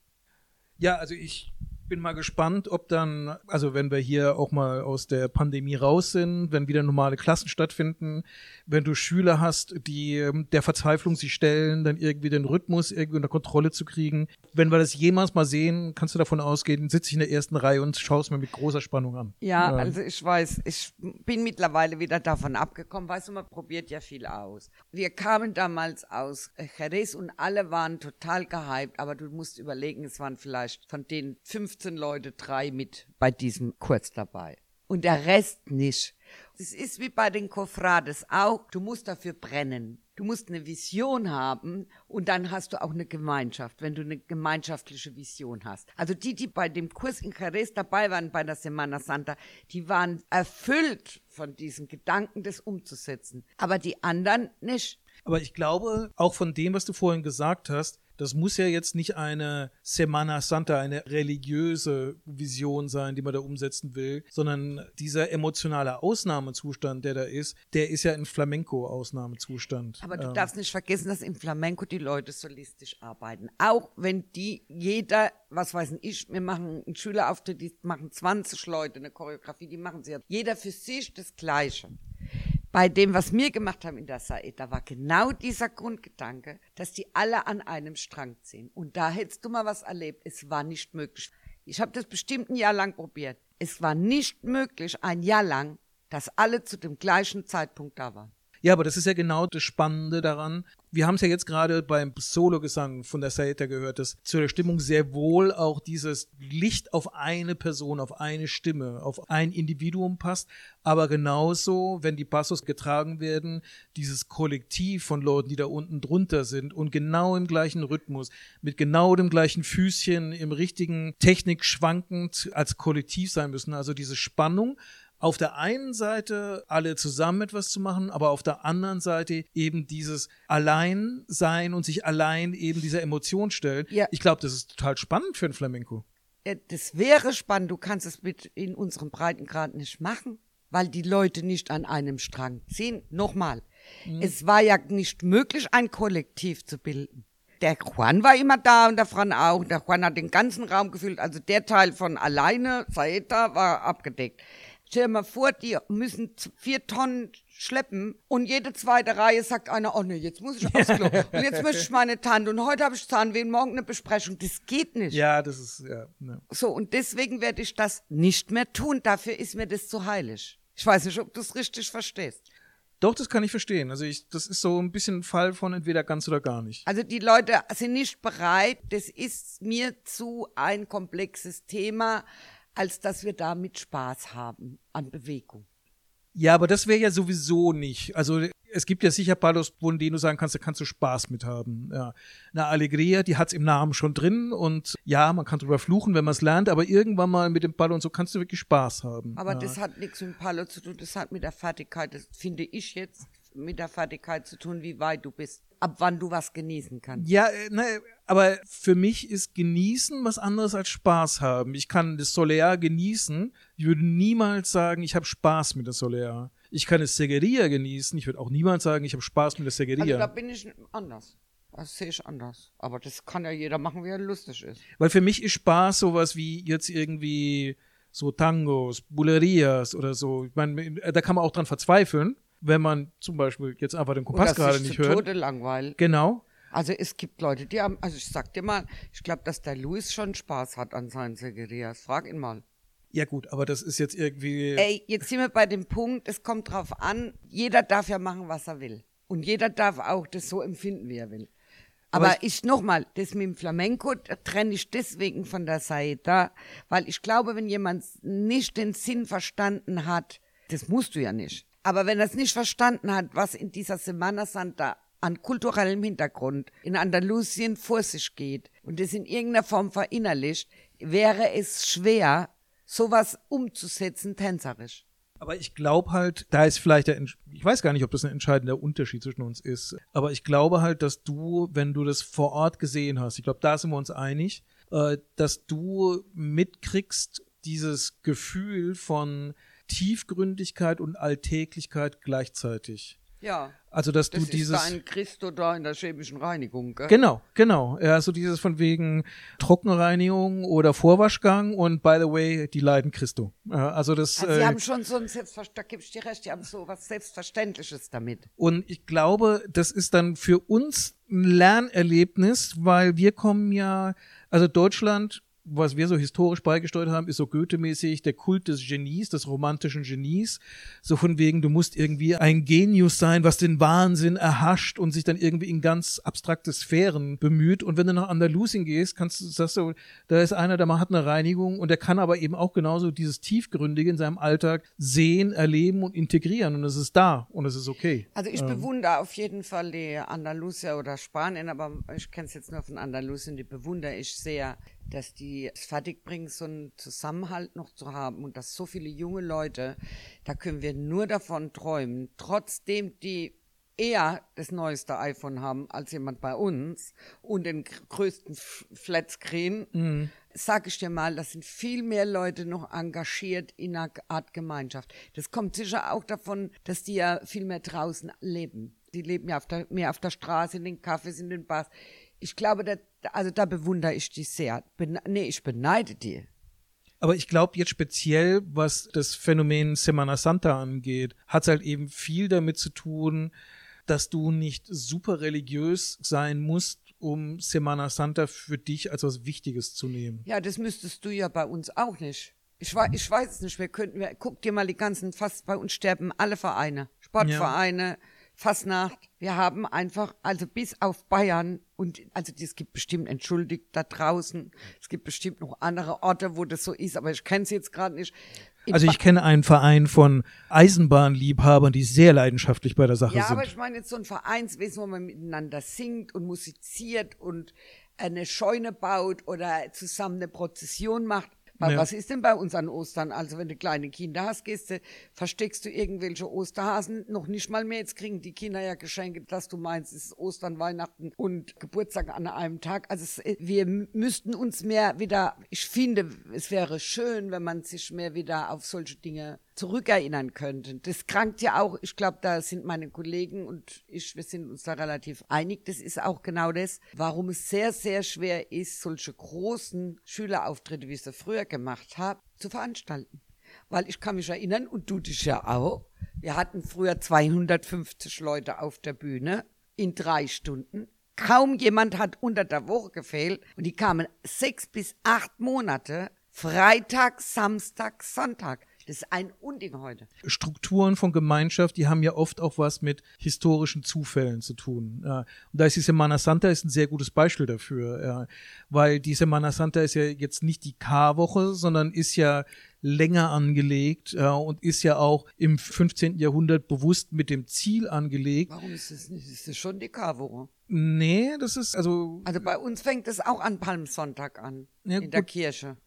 Ja, also ich bin mal gespannt, ob dann, also wenn wir hier auch mal aus der Pandemie raus sind, wenn wieder normale Klassen stattfinden, wenn du Schüler hast, die ähm, der Verzweiflung sich stellen, dann irgendwie den Rhythmus irgendwie unter Kontrolle zu kriegen. Wenn wir das jemals mal sehen, kannst du davon ausgehen, sitze ich in der ersten Reihe und schaue es mir mit großer Spannung an. Ja, ja, also ich weiß, ich bin mittlerweile wieder davon abgekommen, weißt du, man probiert ja viel aus. Wir kamen damals aus Jerez und alle waren total gehypt, aber du musst überlegen, es waren vielleicht von den 15 15 Leute, drei mit bei diesem Kurz dabei. Und der Rest nicht. Es ist wie bei den Kofrades auch. Du musst dafür brennen. Du musst eine Vision haben und dann hast du auch eine Gemeinschaft, wenn du eine gemeinschaftliche Vision hast. Also die, die bei dem Kurs in Jerez dabei waren bei der Semana Santa, die waren erfüllt von diesen Gedanken, das umzusetzen. Aber die anderen nicht. Aber ich glaube, auch von dem, was du vorhin gesagt hast, das muss ja jetzt nicht eine Semana Santa, eine religiöse Vision sein, die man da umsetzen will, sondern dieser emotionale Ausnahmezustand, der da ist, der ist ja ein Flamenco-Ausnahmezustand. Aber du ähm. darfst nicht vergessen, dass im Flamenco die Leute solistisch arbeiten. Auch wenn die jeder, was weiß ich, wir machen einen Schülerauftritt, die machen 20 Leute eine Choreografie, die machen sie ja jeder für sich das Gleiche bei dem, was wir gemacht haben in der Saeta, war genau dieser Grundgedanke, dass die alle an einem Strang ziehen. Und da hättest du mal was erlebt. Es war nicht möglich. Ich habe das bestimmt ein Jahr lang probiert. Es war nicht möglich, ein Jahr lang, dass alle zu dem gleichen Zeitpunkt da waren. Ja, aber das ist ja genau das Spannende daran. Wir haben es ja jetzt gerade beim Solo-Gesang von der Saeta gehört, dass zur Stimmung sehr wohl auch dieses Licht auf eine Person, auf eine Stimme, auf ein Individuum passt. Aber genauso, wenn die Passos getragen werden, dieses Kollektiv von Leuten, die da unten drunter sind und genau im gleichen Rhythmus, mit genau dem gleichen Füßchen, im richtigen Technik schwankend als Kollektiv sein müssen. Also diese Spannung auf der einen Seite alle zusammen etwas zu machen, aber auf der anderen Seite eben dieses Alleinsein und sich allein eben dieser Emotion stellen. Ja. Ich glaube, das ist total spannend für ein Flamenco. Das wäre spannend. Du kannst es mit in unserem Breitengrad nicht machen, weil die Leute nicht an einem Strang ziehen. Nochmal. Mhm. Es war ja nicht möglich, ein Kollektiv zu bilden. Der Juan war immer da und der Fran auch. Der Juan hat den ganzen Raum gefüllt. Also der Teil von alleine, Saeta, war abgedeckt. Stell dir mal vor, die müssen vier Tonnen schleppen und jede zweite Reihe sagt einer, oh nee, jetzt muss ich aufs Klo. und jetzt möchte ich meine Tante und heute habe ich Zahnweh und morgen eine Besprechung. Das geht nicht. Ja, das ist, ja. Ne. So, und deswegen werde ich das nicht mehr tun. Dafür ist mir das zu heilig. Ich weiß nicht, ob du es richtig verstehst. Doch, das kann ich verstehen. Also ich, das ist so ein bisschen ein Fall von entweder ganz oder gar nicht. Also die Leute sind nicht bereit. Das ist mir zu ein komplexes Thema, als dass wir damit Spaß haben an Bewegung. Ja, aber das wäre ja sowieso nicht. Also es gibt ja sicher Palos, von denen du sagen kannst, da kannst du Spaß mit haben. Ja. Eine Allegria, die hat's im Namen schon drin und ja, man kann drüber fluchen, wenn man es lernt, aber irgendwann mal mit dem Ball und so kannst du wirklich Spaß haben. Aber ja. das hat nichts mit Palo zu tun. Das hat mit der Fertigkeit, das finde ich jetzt, mit der Fertigkeit zu tun, wie weit du bist. Ab wann du was genießen kannst. Ja, ne, aber für mich ist genießen was anderes als Spaß haben. Ich kann das Soleil genießen. Ich würde niemals sagen, ich habe Spaß mit der Soleil. Ich kann das Segueria genießen. Ich würde auch niemals sagen, ich habe Spaß mit der Segueria. Also da bin ich anders. Das sehe ich anders. Aber das kann ja jeder machen, wie er lustig ist. Weil für mich ist Spaß sowas wie jetzt irgendwie so Tangos, Bullerias oder so. Ich meine, da kann man auch dran verzweifeln, wenn man zum Beispiel jetzt einfach den Kompass gerade nicht hört. Tode langweilen. Genau. Also es gibt Leute, die haben, also ich sag dir mal, ich glaube, dass der Luis schon Spaß hat an seinen Segerias. Frag ihn mal. Ja gut, aber das ist jetzt irgendwie. Ey, jetzt sind wir bei dem Punkt, es kommt drauf an, jeder darf ja machen, was er will. Und jeder darf auch das so empfinden, wie er will. Aber Aber ich, nochmal, das mit dem Flamenco da trenne ich deswegen von der Saeta, weil ich glaube, wenn jemand nicht den Sinn verstanden hat, das musst du ja nicht. Aber wenn er es nicht verstanden hat, was in dieser Semana Santa an kulturellem Hintergrund in Andalusien vor sich geht und das in irgendeiner Form verinnerlicht, wäre es schwer, sowas umzusetzen tänzerisch. Aber ich glaube halt, da ist vielleicht der, ich weiß gar nicht, ob das ein entscheidender Unterschied zwischen uns ist, aber ich glaube halt, dass du, wenn du das vor Ort gesehen hast, ich glaube, da sind wir uns einig, äh, dass du mitkriegst dieses Gefühl von Tiefgründigkeit und Alltäglichkeit gleichzeitig. Ja. Also, dass Das du ist dieses. da ein Christo da in der chemischen Reinigung, gell? Genau, genau. Ja, so dieses von wegen Trockenreinigung oder Vorwaschgang und by the way, die leiden Christo. Also das. Also sie äh, haben schon so ein Selbstverständnis, da gebe ich dir recht, die haben so was Selbstverständliches damit. Und ich glaube, das ist dann für uns ein Lernerlebnis, weil wir kommen ja, also Deutschland, was wir so historisch beigesteuert haben, ist so Goethe-mäßig der Kult des Genies, des romantischen Genies. So von wegen, du musst irgendwie ein Genius sein, was den Wahnsinn erhascht und sich dann irgendwie in ganz abstrakte Sphären bemüht. Und wenn du nach Andalusien gehst, kannst du, sagst du, da ist einer, der macht eine Reinigung und der kann aber eben auch genauso dieses Tiefgründige in seinem Alltag sehen, erleben und integrieren. Und es ist da und es ist okay. Also ich bewundere auf jeden Fall die Andalusier oder Spanien, aber ich kenne es jetzt nur von Andalusien, die bewundere ich sehr, dass die es fertigbringen, so einen Zusammenhalt noch zu haben und dass so viele junge Leute, da können wir nur davon träumen, trotzdem die eher das neueste iPhone haben als jemand bei uns und den gr- größten Flatscreen, sag ich dir mal, das sind viel mehr Leute noch engagiert in einer Art Gemeinschaft. Das kommt sicher auch davon, dass die ja viel mehr draußen leben. Die leben ja auf der, mehr auf der Straße, in den Cafés, in den Bars. Ich glaube, da, also da bewundere ich die sehr. Bene nee, ich beneide die. Aber ich glaube jetzt speziell, was das Phänomen Semana Santa angeht, hat es halt eben viel damit zu tun, dass du nicht super religiös sein musst, um Semana Santa für dich als was Wichtiges zu nehmen. Ja, das müsstest du ja bei uns auch nicht. Ich, wei- ich weiß es nicht, wir könnten, wir, guck dir mal die ganzen, fast bei uns sterben alle Vereine. Sportvereine, Fastnacht. Wir haben einfach, also bis auf Bayern und, also es gibt bestimmt, entschuldigt da draußen, es gibt bestimmt noch andere Orte, wo das so ist, aber ich kenne es jetzt gerade nicht. In Also ich kenne einen Verein von Eisenbahnliebhabern, die sehr leidenschaftlich bei der Sache Ja, sind. aber ich meine jetzt so ein Vereinswesen, wo man miteinander singt und musiziert und eine Scheune baut oder zusammen eine Prozession macht. Weil Ja. Was ist denn bei uns an Ostern? Also wenn du kleine Kinder hast, gehst du, versteckst du irgendwelche Osterhasen noch nicht mal mehr. Jetzt kriegen die Kinder ja Geschenke, dass du meinst, es ist Ostern, Weihnachten und Geburtstag an einem Tag. Also es, wir m- müssten uns mehr wieder, ich finde, es wäre schön, wenn man sich mehr wieder auf solche Dinge zurückerinnern könnte. Das krankt ja auch, ich glaube, da sind meine Kollegen und ich, wir sind uns da relativ einig. Das ist auch genau das, warum es sehr, sehr schwer ist, solche großen Schülerauftritte, wie ich sie früher gemacht habe, zu veranstalten. weil ich kann mich erinnern, und du dich ja auch, wir hatten früher 250 Leute auf der Bühne in drei Stunden. Kaum jemand hat unter der Woche gefehlt und die kamen sechs bis acht Monate, Freitag, Samstag, Sonntag. Das ist ein Unding heute. Strukturen von Gemeinschaft, die haben ja oft auch was mit historischen Zufällen zu tun. Und da ist die Semana Santa ist ein sehr gutes Beispiel dafür, weil die Semana Santa ist ja jetzt nicht die K-Woche, sondern ist ja länger angelegt und ist ja auch im 15. Jahrhundert bewusst mit dem Ziel angelegt. Warum ist es nicht? Ist es schon die K-Woche? Nee, das ist also. Also bei uns fängt es auch an Palmsonntag an. Ja, in der Kirche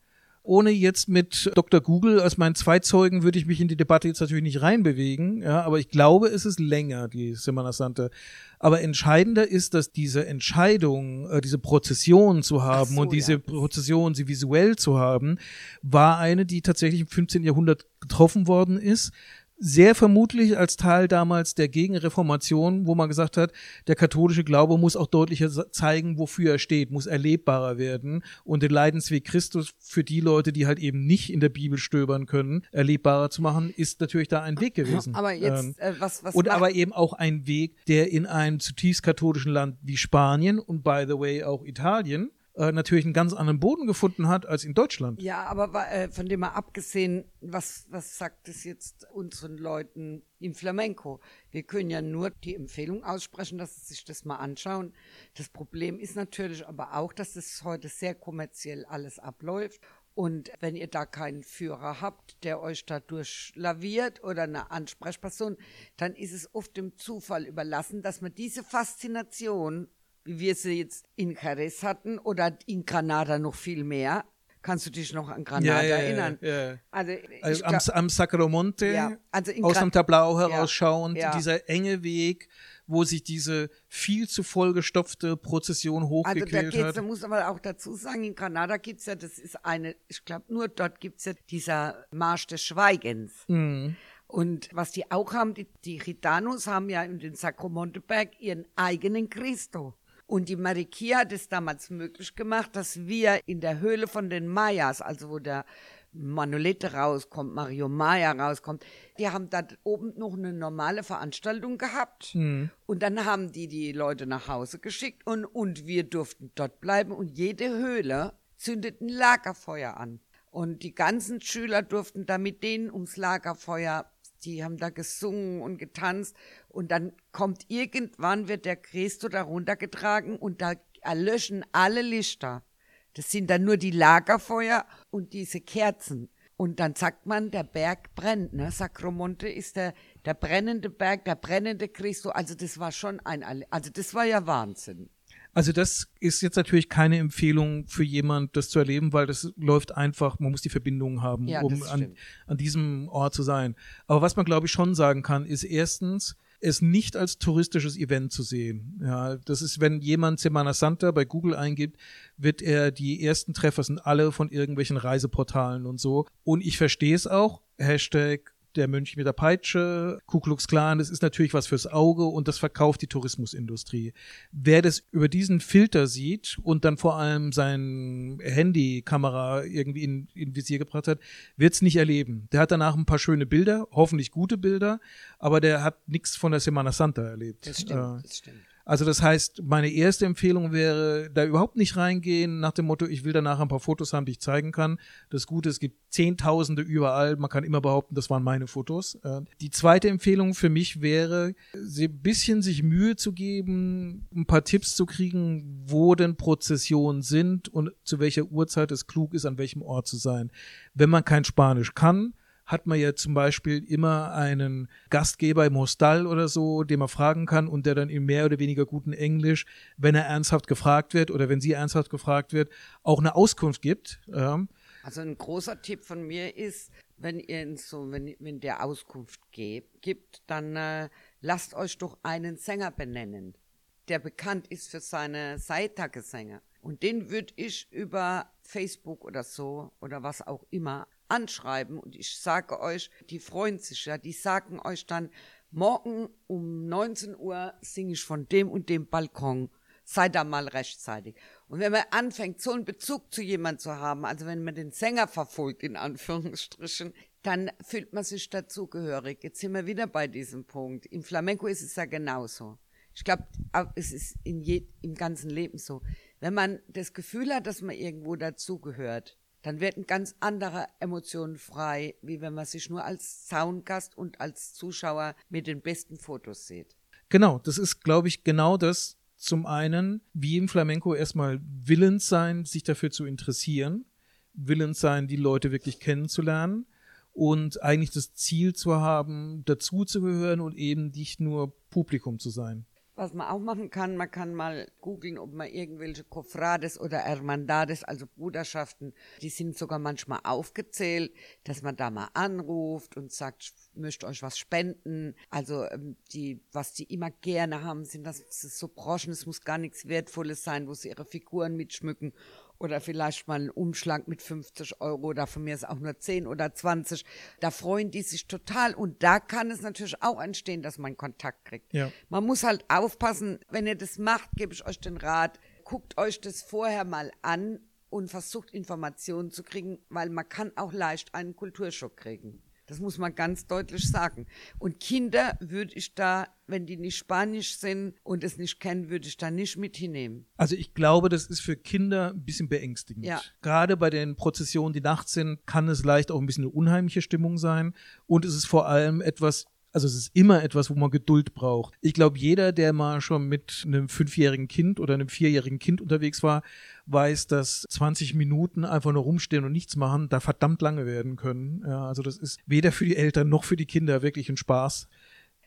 ohne jetzt mit Dr. Google als meinen Zweizeugen würde ich mich in die Debatte jetzt natürlich nicht reinbewegen, ja, aber ich glaube, es ist länger, die Semana Santa. Aber entscheidender ist, dass diese Entscheidung, äh, diese Prozession zu haben so, und diese ja. Prozession, sie visuell zu haben, war eine, die tatsächlich im 15. Jahrhundert getroffen worden ist sehr vermutlich als Teil damals der Gegenreformation, wo man gesagt hat, der katholische Glaube muss auch deutlicher zeigen, wofür er steht, muss erlebbarer werden und den Leidensweg Christus für die Leute, die halt eben nicht in der Bibel stöbern können, erlebbarer zu machen, ist natürlich da ein Weg gewesen. Aber jetzt, ähm, äh, was, was und aber eben auch ein Weg, der in einem zutiefst katholischen Land wie Spanien und by the way auch Italien äh, natürlich einen ganz anderen Boden gefunden hat als in Deutschland. Ja, aber äh, von dem mal abgesehen, was, was sagt es jetzt unseren Leuten im Flamenco? Wir können ja nur die Empfehlung aussprechen, dass sie sich das mal anschauen. Das Problem ist natürlich aber auch, dass es heute sehr kommerziell alles abläuft. Und wenn ihr da keinen Führer habt, der euch da durchlaviert oder eine Ansprechperson, dann ist es oft dem Zufall überlassen, dass man diese Faszination wie wir sie jetzt in Jerez hatten oder in Granada noch viel mehr. Kannst du dich noch an Granada ja, ja, erinnern? Ja, also, also am, am Sacromonte, also aus dem Tablau herausschauend, dieser enge Weg, wo sich diese viel zu vollgestopfte Prozession hochgequält also da geht's, hat. Da muss man auch dazu sagen, in Granada gibt's ja, das ist eine, ich glaube nur dort gibt's ja dieser Marsch des Schweigens. Mhm. Und was die auch haben, die, die Gitanos haben ja in den Sacromonteberg ihren eigenen Christo. Und die Marikia hat es damals möglich gemacht, dass wir in der Höhle von den Mayas, also wo der Manolete rauskommt, Mario Maya rauskommt, die haben da oben noch eine normale Veranstaltung gehabt. Mhm. Und dann haben die die Leute nach Hause geschickt und, und wir durften dort bleiben und jede Höhle zündet ein Lagerfeuer an. Und die ganzen Schüler durften da mit denen ums Lagerfeuer die haben da gesungen und getanzt und dann kommt irgendwann, wird der Christo da runtergetragen und da erlöschen alle Lichter. Das sind dann nur die Lagerfeuer und diese Kerzen. Und dann sagt man, der Berg brennt, ne? Sacromonte ist der, der brennende Berg, der brennende Christo. Also das war schon ein, also das war ja Wahnsinn. Also das ist jetzt natürlich keine Empfehlung für jemand, das zu erleben, weil das läuft einfach, man muss die Verbindung haben, ja, um an, an diesem Ort zu sein. Aber was man, glaube ich, schon sagen kann, ist erstens, es nicht als touristisches Event zu sehen. Ja, das ist, wenn jemand Semana Santa bei Google eingibt, wird er die ersten Treffer sind alle von irgendwelchen Reiseportalen und so. Und ich verstehe es auch. Hashtag der Mönch mit der Peitsche, Ku Klux Klan, das ist natürlich was fürs Auge und das verkauft die Tourismusindustrie. Wer das über diesen Filter sieht und dann vor allem sein Handykamera irgendwie in, in Visier gebracht hat, wird es nicht erleben. Der hat danach ein paar schöne Bilder, hoffentlich gute Bilder, aber der hat nichts von der Semana Santa erlebt. Das stimmt, äh, das stimmt. Also das heißt, meine erste Empfehlung wäre, da überhaupt nicht reingehen nach dem Motto, ich will danach ein paar Fotos haben, die ich zeigen kann. Das Gute, es gibt Zehntausende überall, man kann immer behaupten, das waren meine Fotos. Äh, die zweite Empfehlung für mich wäre, ein bisschen sich Mühe zu geben, ein paar Tipps zu kriegen, wo denn Prozessionen sind und zu welcher Uhrzeit es klug ist, an welchem Ort zu sein. Wenn man kein Spanisch kann, hat man ja zum Beispiel immer einen Gastgeber im Hostal oder so, den man fragen kann und der dann in mehr oder weniger guten Englisch, wenn er ernsthaft gefragt wird oder wenn sie ernsthaft gefragt wird, auch eine Auskunft gibt. Ja. Also ein großer Tipp von mir ist, wenn ihr so, wenn, wenn der Auskunft gebt, gibt, dann äh, lasst euch doch einen Sänger benennen, der bekannt ist für seine Seitagesänge. Und den würde ich über Facebook oder so oder was auch immer anschreiben und ich sage euch, die freuen sich ja, die sagen euch dann, morgen um 19 Uhr singe ich von dem und dem Balkon. Seid da mal rechtzeitig. Und wenn man anfängt, so einen Bezug zu jemand zu haben, also wenn man den Sänger verfolgt, in Anführungsstrichen, dann fühlt man sich dazugehörig. Jetzt sind wir wieder bei diesem Punkt. Im Flamenco ist es ja genauso. Ich glaube, es ist in je, im ganzen Leben so. Wenn man das Gefühl hat, dass man irgendwo dazugehört, dann werden ganz andere Emotionen frei, wie wenn man sich nur als Soundgast und als Zuschauer mit den besten Fotos sieht. Genau, das ist, glaube ich, genau das. Zum einen, wie im Flamenco erstmal willens sein, sich dafür zu interessieren, willens sein, die Leute wirklich kennenzulernen und eigentlich das Ziel zu haben, dazuzugehören und eben nicht nur Publikum zu sein. Was man auch machen kann, man kann mal googeln, ob man irgendwelche Cofrades oder Hermandades, also Bruderschaften, die sind sogar manchmal aufgezählt, dass man da mal anruft und sagt, möchte euch was spenden. Also ähm, die, was die immer gerne haben, sind das, das so Broschen, es muss gar nichts Wertvolles sein, wo sie ihre Figuren mitschmücken oder vielleicht mal einen Umschlag mit 50 Euro oder von mir ist auch nur 10 oder 20. Da freuen die sich total und da kann es natürlich auch entstehen, dass man Kontakt kriegt. Ja. Man muss halt aufpassen, wenn ihr das macht, gebe ich euch den Rat, guckt euch das vorher mal an und versucht Informationen zu kriegen, weil man kann auch leicht einen Kulturschock kriegen. Das muss man ganz deutlich sagen. Und Kinder würde ich da, wenn die nicht Spanisch sind und es nicht kennen, würde ich da nicht mit hinnehmen. Also ich glaube, das ist für Kinder ein bisschen beängstigend. Ja. Gerade bei den Prozessionen, die nachts sind, kann es leicht auch ein bisschen eine unheimliche Stimmung sein. Und es ist vor allem etwas also es ist immer etwas, wo man Geduld braucht. Ich glaube, jeder, der mal schon mit einem fünfjährigen Kind oder einem vierjährigen Kind unterwegs war, weiß, dass 20 Minuten einfach nur rumstehen und nichts machen, da verdammt lange werden können. Ja, also das ist weder für die Eltern noch für die Kinder wirklich ein Spaß.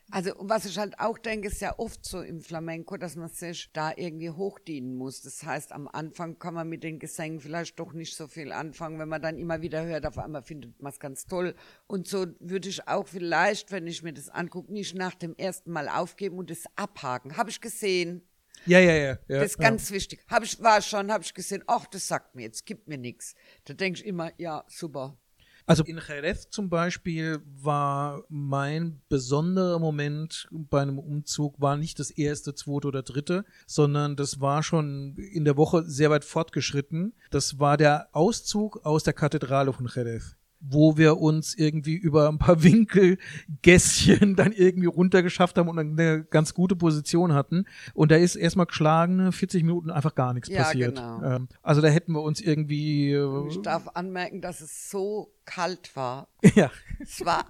Also was ich halt auch denke, ist ja oft so im Flamenco, dass man sich da irgendwie hochdienen muss. Das heißt, am Anfang kann man mit den Gesängen vielleicht doch nicht so viel anfangen, wenn man dann immer wieder hört, auf einmal findet man es ganz toll. Und so würde ich auch vielleicht, wenn ich mir das angucke, nicht nach dem ersten Mal aufgeben und es abhaken. Habe ich gesehen. Ja, ja, ja. ja das ist ganz ja. wichtig. Hab ich, war schon, habe ich gesehen, ach, das sagt mir jetzt, gibt mir nichts. Da denke ich immer, ja, super, also in Jerez zum Beispiel war mein besonderer Moment bei einem Umzug war nicht das erste, zweite oder dritte, sondern das war schon in der Woche sehr weit fortgeschritten. Das war der Auszug aus der Kathedrale von Jerez wo wir uns irgendwie über ein paar Winkelgässchen dann irgendwie runtergeschafft haben und eine ganz gute Position hatten. Und da ist erstmal geschlagene 40 Minuten einfach gar nichts ja, passiert. Genau. Ähm, also da hätten wir uns irgendwie. Ich darf anmerken, dass es so kalt war. Ja. Es war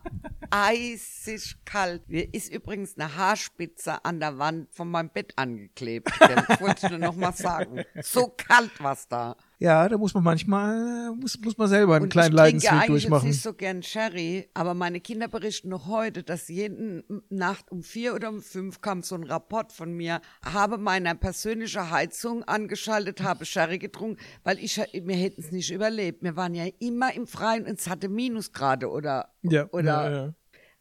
eisig kalt. Mir ist übrigens eine Haarspitze an der Wand von meinem Bett angeklebt. Das wollte ich nur noch mal sagen. So kalt war es da. Ja, da muss man manchmal, muss, muss man selber einen und kleinen Leidensweg durchmachen. Ich trinke nicht so gern Sherry, aber meine Kinder berichten noch heute, dass jeden Nacht um vier oder um fünf kam so ein Rapport von mir, habe meine persönliche Heizung angeschaltet, habe Sherry getrunken, weil ich, wir hätten es nicht überlebt. Wir waren ja immer im Freien und es hatte Minusgrade oder, ja, oder, ja, ja.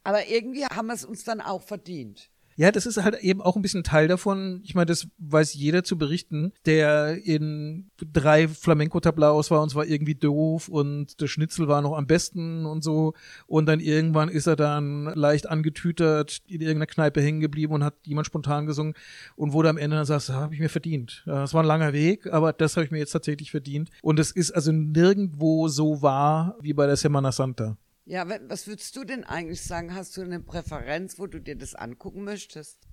aber irgendwie haben wir es uns dann auch verdient. Ja, das ist halt eben auch ein bisschen Teil davon. Ich meine, das weiß jeder zu berichten, der in drei Flamenco-Tablaos war und es war irgendwie doof und der Schnitzel war noch am besten und so. Und dann irgendwann ist er dann leicht angetütert in irgendeiner Kneipe hängen geblieben und hat jemand spontan gesungen und wurde am Ende dann sagt, das habe ich mir verdient. Es war ein langer Weg, aber das habe ich mir jetzt tatsächlich verdient. Und es ist also nirgendwo so wahr wie bei der Semana Santa. Ja, was würdest du denn eigentlich sagen? Hast du eine Präferenz, wo du dir das angucken möchtest?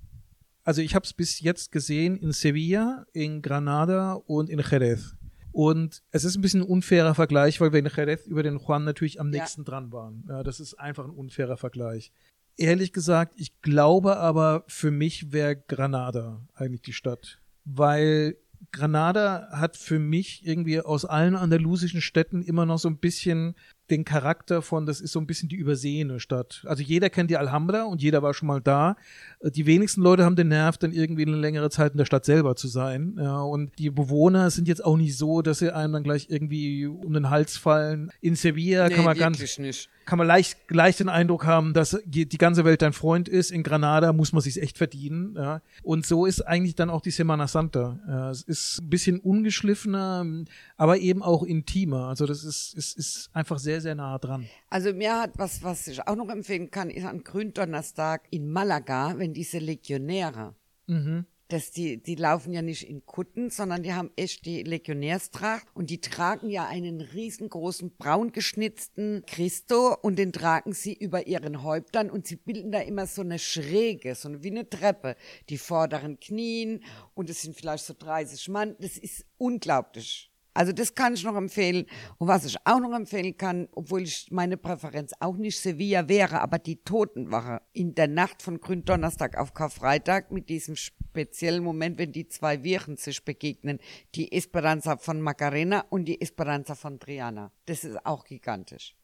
Also ich habe es bis jetzt gesehen in Sevilla, in Granada und in Jerez. Und es ist ein bisschen ein unfairer Vergleich, weil wir in Jerez über den Juan natürlich am nächsten ja. dran waren. Ja, das ist einfach ein unfairer Vergleich. Ehrlich gesagt, ich glaube aber, für mich wäre Granada eigentlich die Stadt. Weil Granada hat für mich irgendwie aus allen andalusischen Städten immer noch so ein bisschen den Charakter von, das ist so ein bisschen die übersehene Stadt. Also jeder kennt die Alhambra und jeder war schon mal da. Die wenigsten Leute haben den Nerv, dann irgendwie eine längere Zeit in der Stadt selber zu sein. Ja, und die Bewohner sind jetzt auch nicht so, dass sie einem dann gleich irgendwie um den Hals fallen. In Sevilla nee, kann man ganz, nicht. kann man leicht, leicht den Eindruck haben, dass die ganze Welt dein Freund ist. In Granada muss man sich echt verdienen. Ja. Und so ist eigentlich dann auch die Semana Santa. Ja, es ist ein bisschen ungeschliffener, aber eben auch intimer. Also das ist, ist, ist einfach sehr sehr, sehr nah dran. Also mir hat was, was ich auch noch empfehlen kann, ist an Gründonnerstag in Malaga, wenn diese Legionäre, mhm. dass die, die laufen ja nicht in Kutten, sondern die haben echt die Legionärstracht und die tragen ja einen riesengroßen braun geschnitzten Christo und den tragen sie über ihren Häuptern und sie bilden da immer so eine Schräge, so wie eine Treppe, die vorderen Knien und es sind vielleicht so 30 Mann. Das ist unglaublich. Also das kann ich noch empfehlen. Und was ich auch noch empfehlen kann, obwohl ich meine Präferenz auch nicht Sevilla wäre, aber die Totenwache in der Nacht von Gründonnerstag auf Karfreitag mit diesem speziellen Moment, wenn die zwei Viren sich begegnen, die Esperanza von Macarena und die Esperanza von Triana. Das ist auch gigantisch.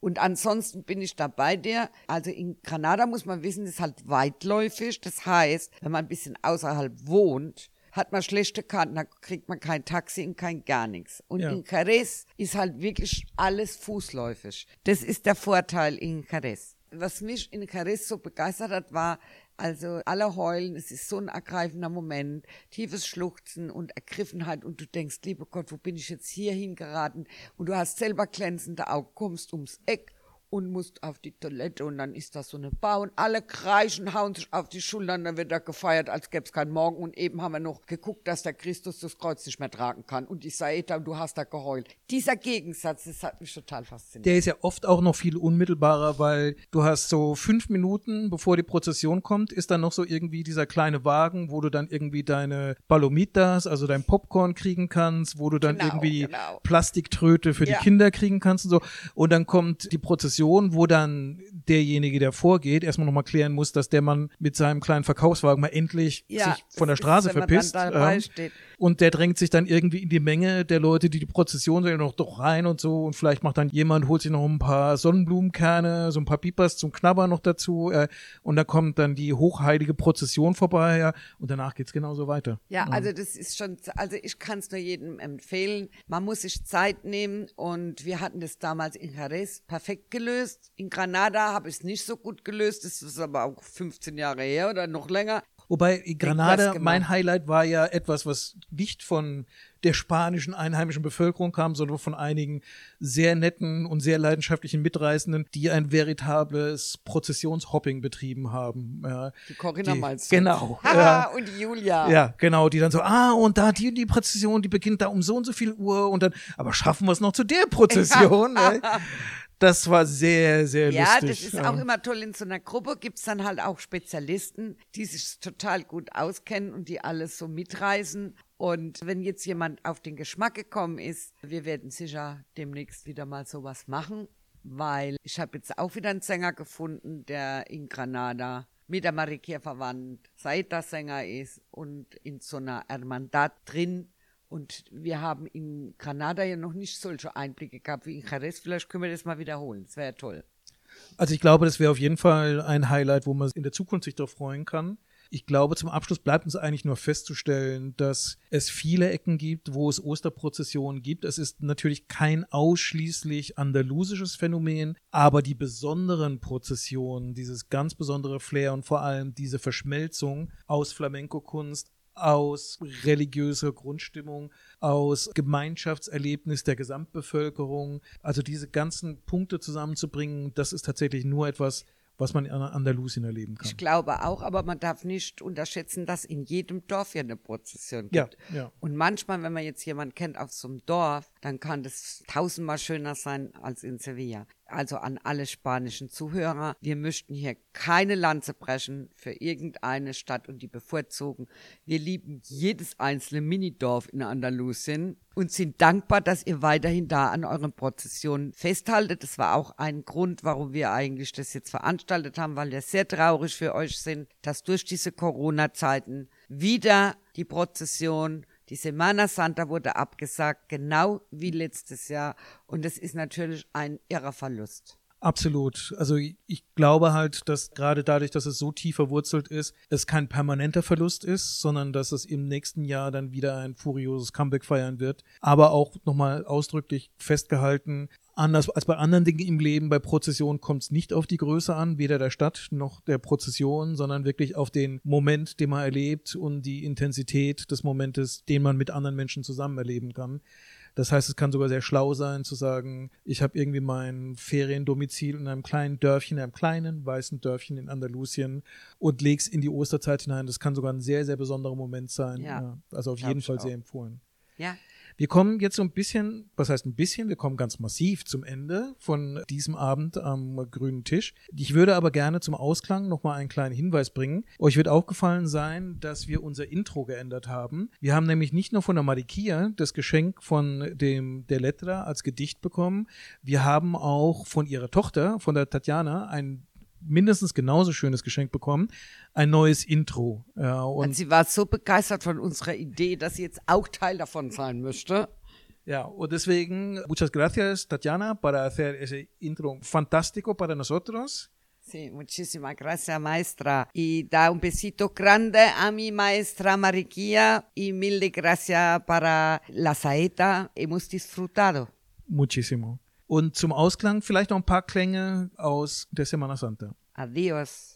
Und ansonsten bin ich da bei dir. Also in Granada muss man wissen, ist halt weitläufig. Das heißt, wenn man ein bisschen außerhalb wohnt, hat man schlechte Karten, da kriegt man kein Taxi und kein gar nichts. Und ja. in Jerez ist halt wirklich alles fußläufig. Das ist der Vorteil in Jerez. Was mich in Jerez so begeistert hat, war, also alle heulen, es ist so ein ergreifender Moment, tiefes Schluchzen und Ergriffenheit und du denkst, lieber Gott, wo bin ich jetzt hier hingeraten? Und du hast selber glänzende Augen, kommst ums Eck und musst auf die Toilette und dann ist da so eine Bar und alle kreischen, hauen sich auf die Schultern, dann wird da gefeiert, als gäbe es keinen Morgen und eben haben wir noch geguckt, dass der Christus das Kreuz nicht mehr tragen kann und ich sage, du hast da geheult. Dieser Gegensatz, das hat mich total fasziniert. Der ist ja oft auch noch viel unmittelbarer, weil du hast so fünf Minuten, bevor die Prozession kommt, ist dann noch so irgendwie dieser kleine Wagen, wo du dann irgendwie deine Balomitas, also dein Popcorn kriegen kannst, wo du dann genau, irgendwie genau. Plastiktröte für ja. die Kinder kriegen kannst und so und dann kommt die Prozession Situation, wo dann derjenige, der vorgeht, erstmal nochmal klären muss, dass der Mann mit seinem kleinen Verkaufswagen mal endlich ja, sich von der Straße ist, verpisst. Ähm, und der drängt sich dann irgendwie in die Menge der Leute, die die Prozession sehen, noch doch rein und so. Und vielleicht macht dann jemand, holt sich noch ein paar Sonnenblumenkerne, so ein paar Pipers zum Knabbern noch dazu. Äh, und da kommt dann die hochheilige Prozession vorbei. Ja, und danach geht's genauso weiter. Ja, also das ist schon, also ich kann es nur jedem empfehlen. Man muss sich Zeit nehmen und wir hatten das damals in Jerez perfekt gelöst. In Granada habe ich es nicht so gut gelöst. Das ist aber auch 15 Jahre her oder noch länger. Wobei Granada, mein Highlight war ja etwas, was nicht von der spanischen einheimischen Bevölkerung kam, sondern von einigen sehr netten und sehr leidenschaftlichen Mitreisenden, die ein veritables Prozessionshopping betrieben haben. Ja, die Corinna die, meinst du? Genau. ja, und die Julia. Ja, genau, die dann so, ah, und da die, die Prozession, die beginnt da um so und so viel Uhr und dann, aber schaffen wir es noch zu der Prozession? Das war sehr, sehr ja, lustig. Ja, das ist auch immer toll. In so einer Gruppe gibt es dann halt auch Spezialisten, die sich total gut auskennen und die alles so mitreisen. Und wenn jetzt jemand auf den Geschmack gekommen ist, wir werden sicher demnächst wieder mal sowas machen, weil ich habe jetzt auch wieder einen Sänger gefunden, der in Granada mit der Marikia verwandt, Saita-Sänger ist und in so einer Hermandad drin und wir haben in Granada ja noch nicht solche Einblicke gehabt wie in Jerez. Vielleicht können wir das mal wiederholen. Das wäre ja toll. Also ich glaube, das wäre auf jeden Fall ein Highlight, wo man in der Zukunft sich darauf freuen kann. Ich glaube, zum Abschluss bleibt uns eigentlich nur festzustellen, dass es viele Ecken gibt, wo es Osterprozessionen gibt. Es ist natürlich kein ausschließlich andalusisches Phänomen, aber die besonderen Prozessionen, dieses ganz besondere Flair und vor allem diese Verschmelzung aus Flamenco-Kunst, aus religiöser Grundstimmung, aus Gemeinschaftserlebnis der Gesamtbevölkerung. Also diese ganzen Punkte zusammenzubringen, das ist tatsächlich nur etwas, was man in Andalusien erleben kann. Ich glaube auch, aber man darf nicht unterschätzen, dass in jedem Dorf ja eine Prozession gibt. Ja, ja. Und manchmal, wenn man jetzt jemanden kennt auf so einem Dorf, dann kann das tausendmal schöner sein als in Sevilla also an alle spanischen Zuhörer, wir möchten hier keine Lanze brechen für irgendeine Stadt und die bevorzugen. Wir lieben jedes einzelne Minidorf in Andalusien und sind dankbar, dass ihr weiterhin da an euren Prozessionen festhaltet. Das war auch ein Grund, warum wir eigentlich das jetzt veranstaltet haben, weil wir sehr traurig für euch sind, dass durch diese Corona-Zeiten wieder die Prozession die Semana Santa wurde abgesagt, genau wie letztes Jahr. Und es ist natürlich ein irrer Verlust. Absolut. Also ich glaube halt, dass gerade dadurch, dass es so tief verwurzelt ist, es kein permanenter Verlust ist, sondern dass es im nächsten Jahr dann wieder ein furioses Comeback feiern wird. Aber auch nochmal ausdrücklich festgehalten, Anders als bei anderen Dingen im Leben, bei Prozession kommt es nicht auf die Größe an, weder der Stadt noch der Prozession, sondern wirklich auf den Moment, den man erlebt und die Intensität des Momentes, den man mit anderen Menschen zusammen erleben kann. Das heißt, es kann sogar sehr schlau sein zu sagen, ich habe irgendwie mein Feriendomizil in einem kleinen Dörfchen, in einem kleinen weißen Dörfchen in Andalusien und leg's in die Osterzeit hinein. Das kann sogar ein sehr, sehr besonderer Moment sein. Ja. Ja, also auf jeden Fall sehr empfohlen. Ja. Wir kommen jetzt so ein bisschen, was heißt ein bisschen, wir kommen ganz massiv zum Ende von diesem Abend am grünen Tisch. Ich würde aber gerne zum Ausklang nochmal einen kleinen Hinweis bringen. Euch wird aufgefallen sein, dass wir unser Intro geändert haben. Wir haben nämlich nicht nur von der Marikia das Geschenk von dem der Letra als Gedicht bekommen, wir haben auch von ihrer Tochter, von der Tatjana, ein mindestens genauso schönes Geschenk bekommen, ein neues Intro. Ja, Und und sie war so begeistert von unserer Idee, dass sie jetzt auch Teil davon sein möchte. Ja, und deswegen, muchas gracias, Tatjana, para hacer ese intro fantástico para nosotros. Sí, muchísimas gracias, maestra. Y da un besito grande a mi maestra Mariquía y mil gracias para la saeta. Hemos disfrutado. Muchísimo. Und zum Ausklang vielleicht noch ein paar Klänge aus der Semana Santa. Adiós.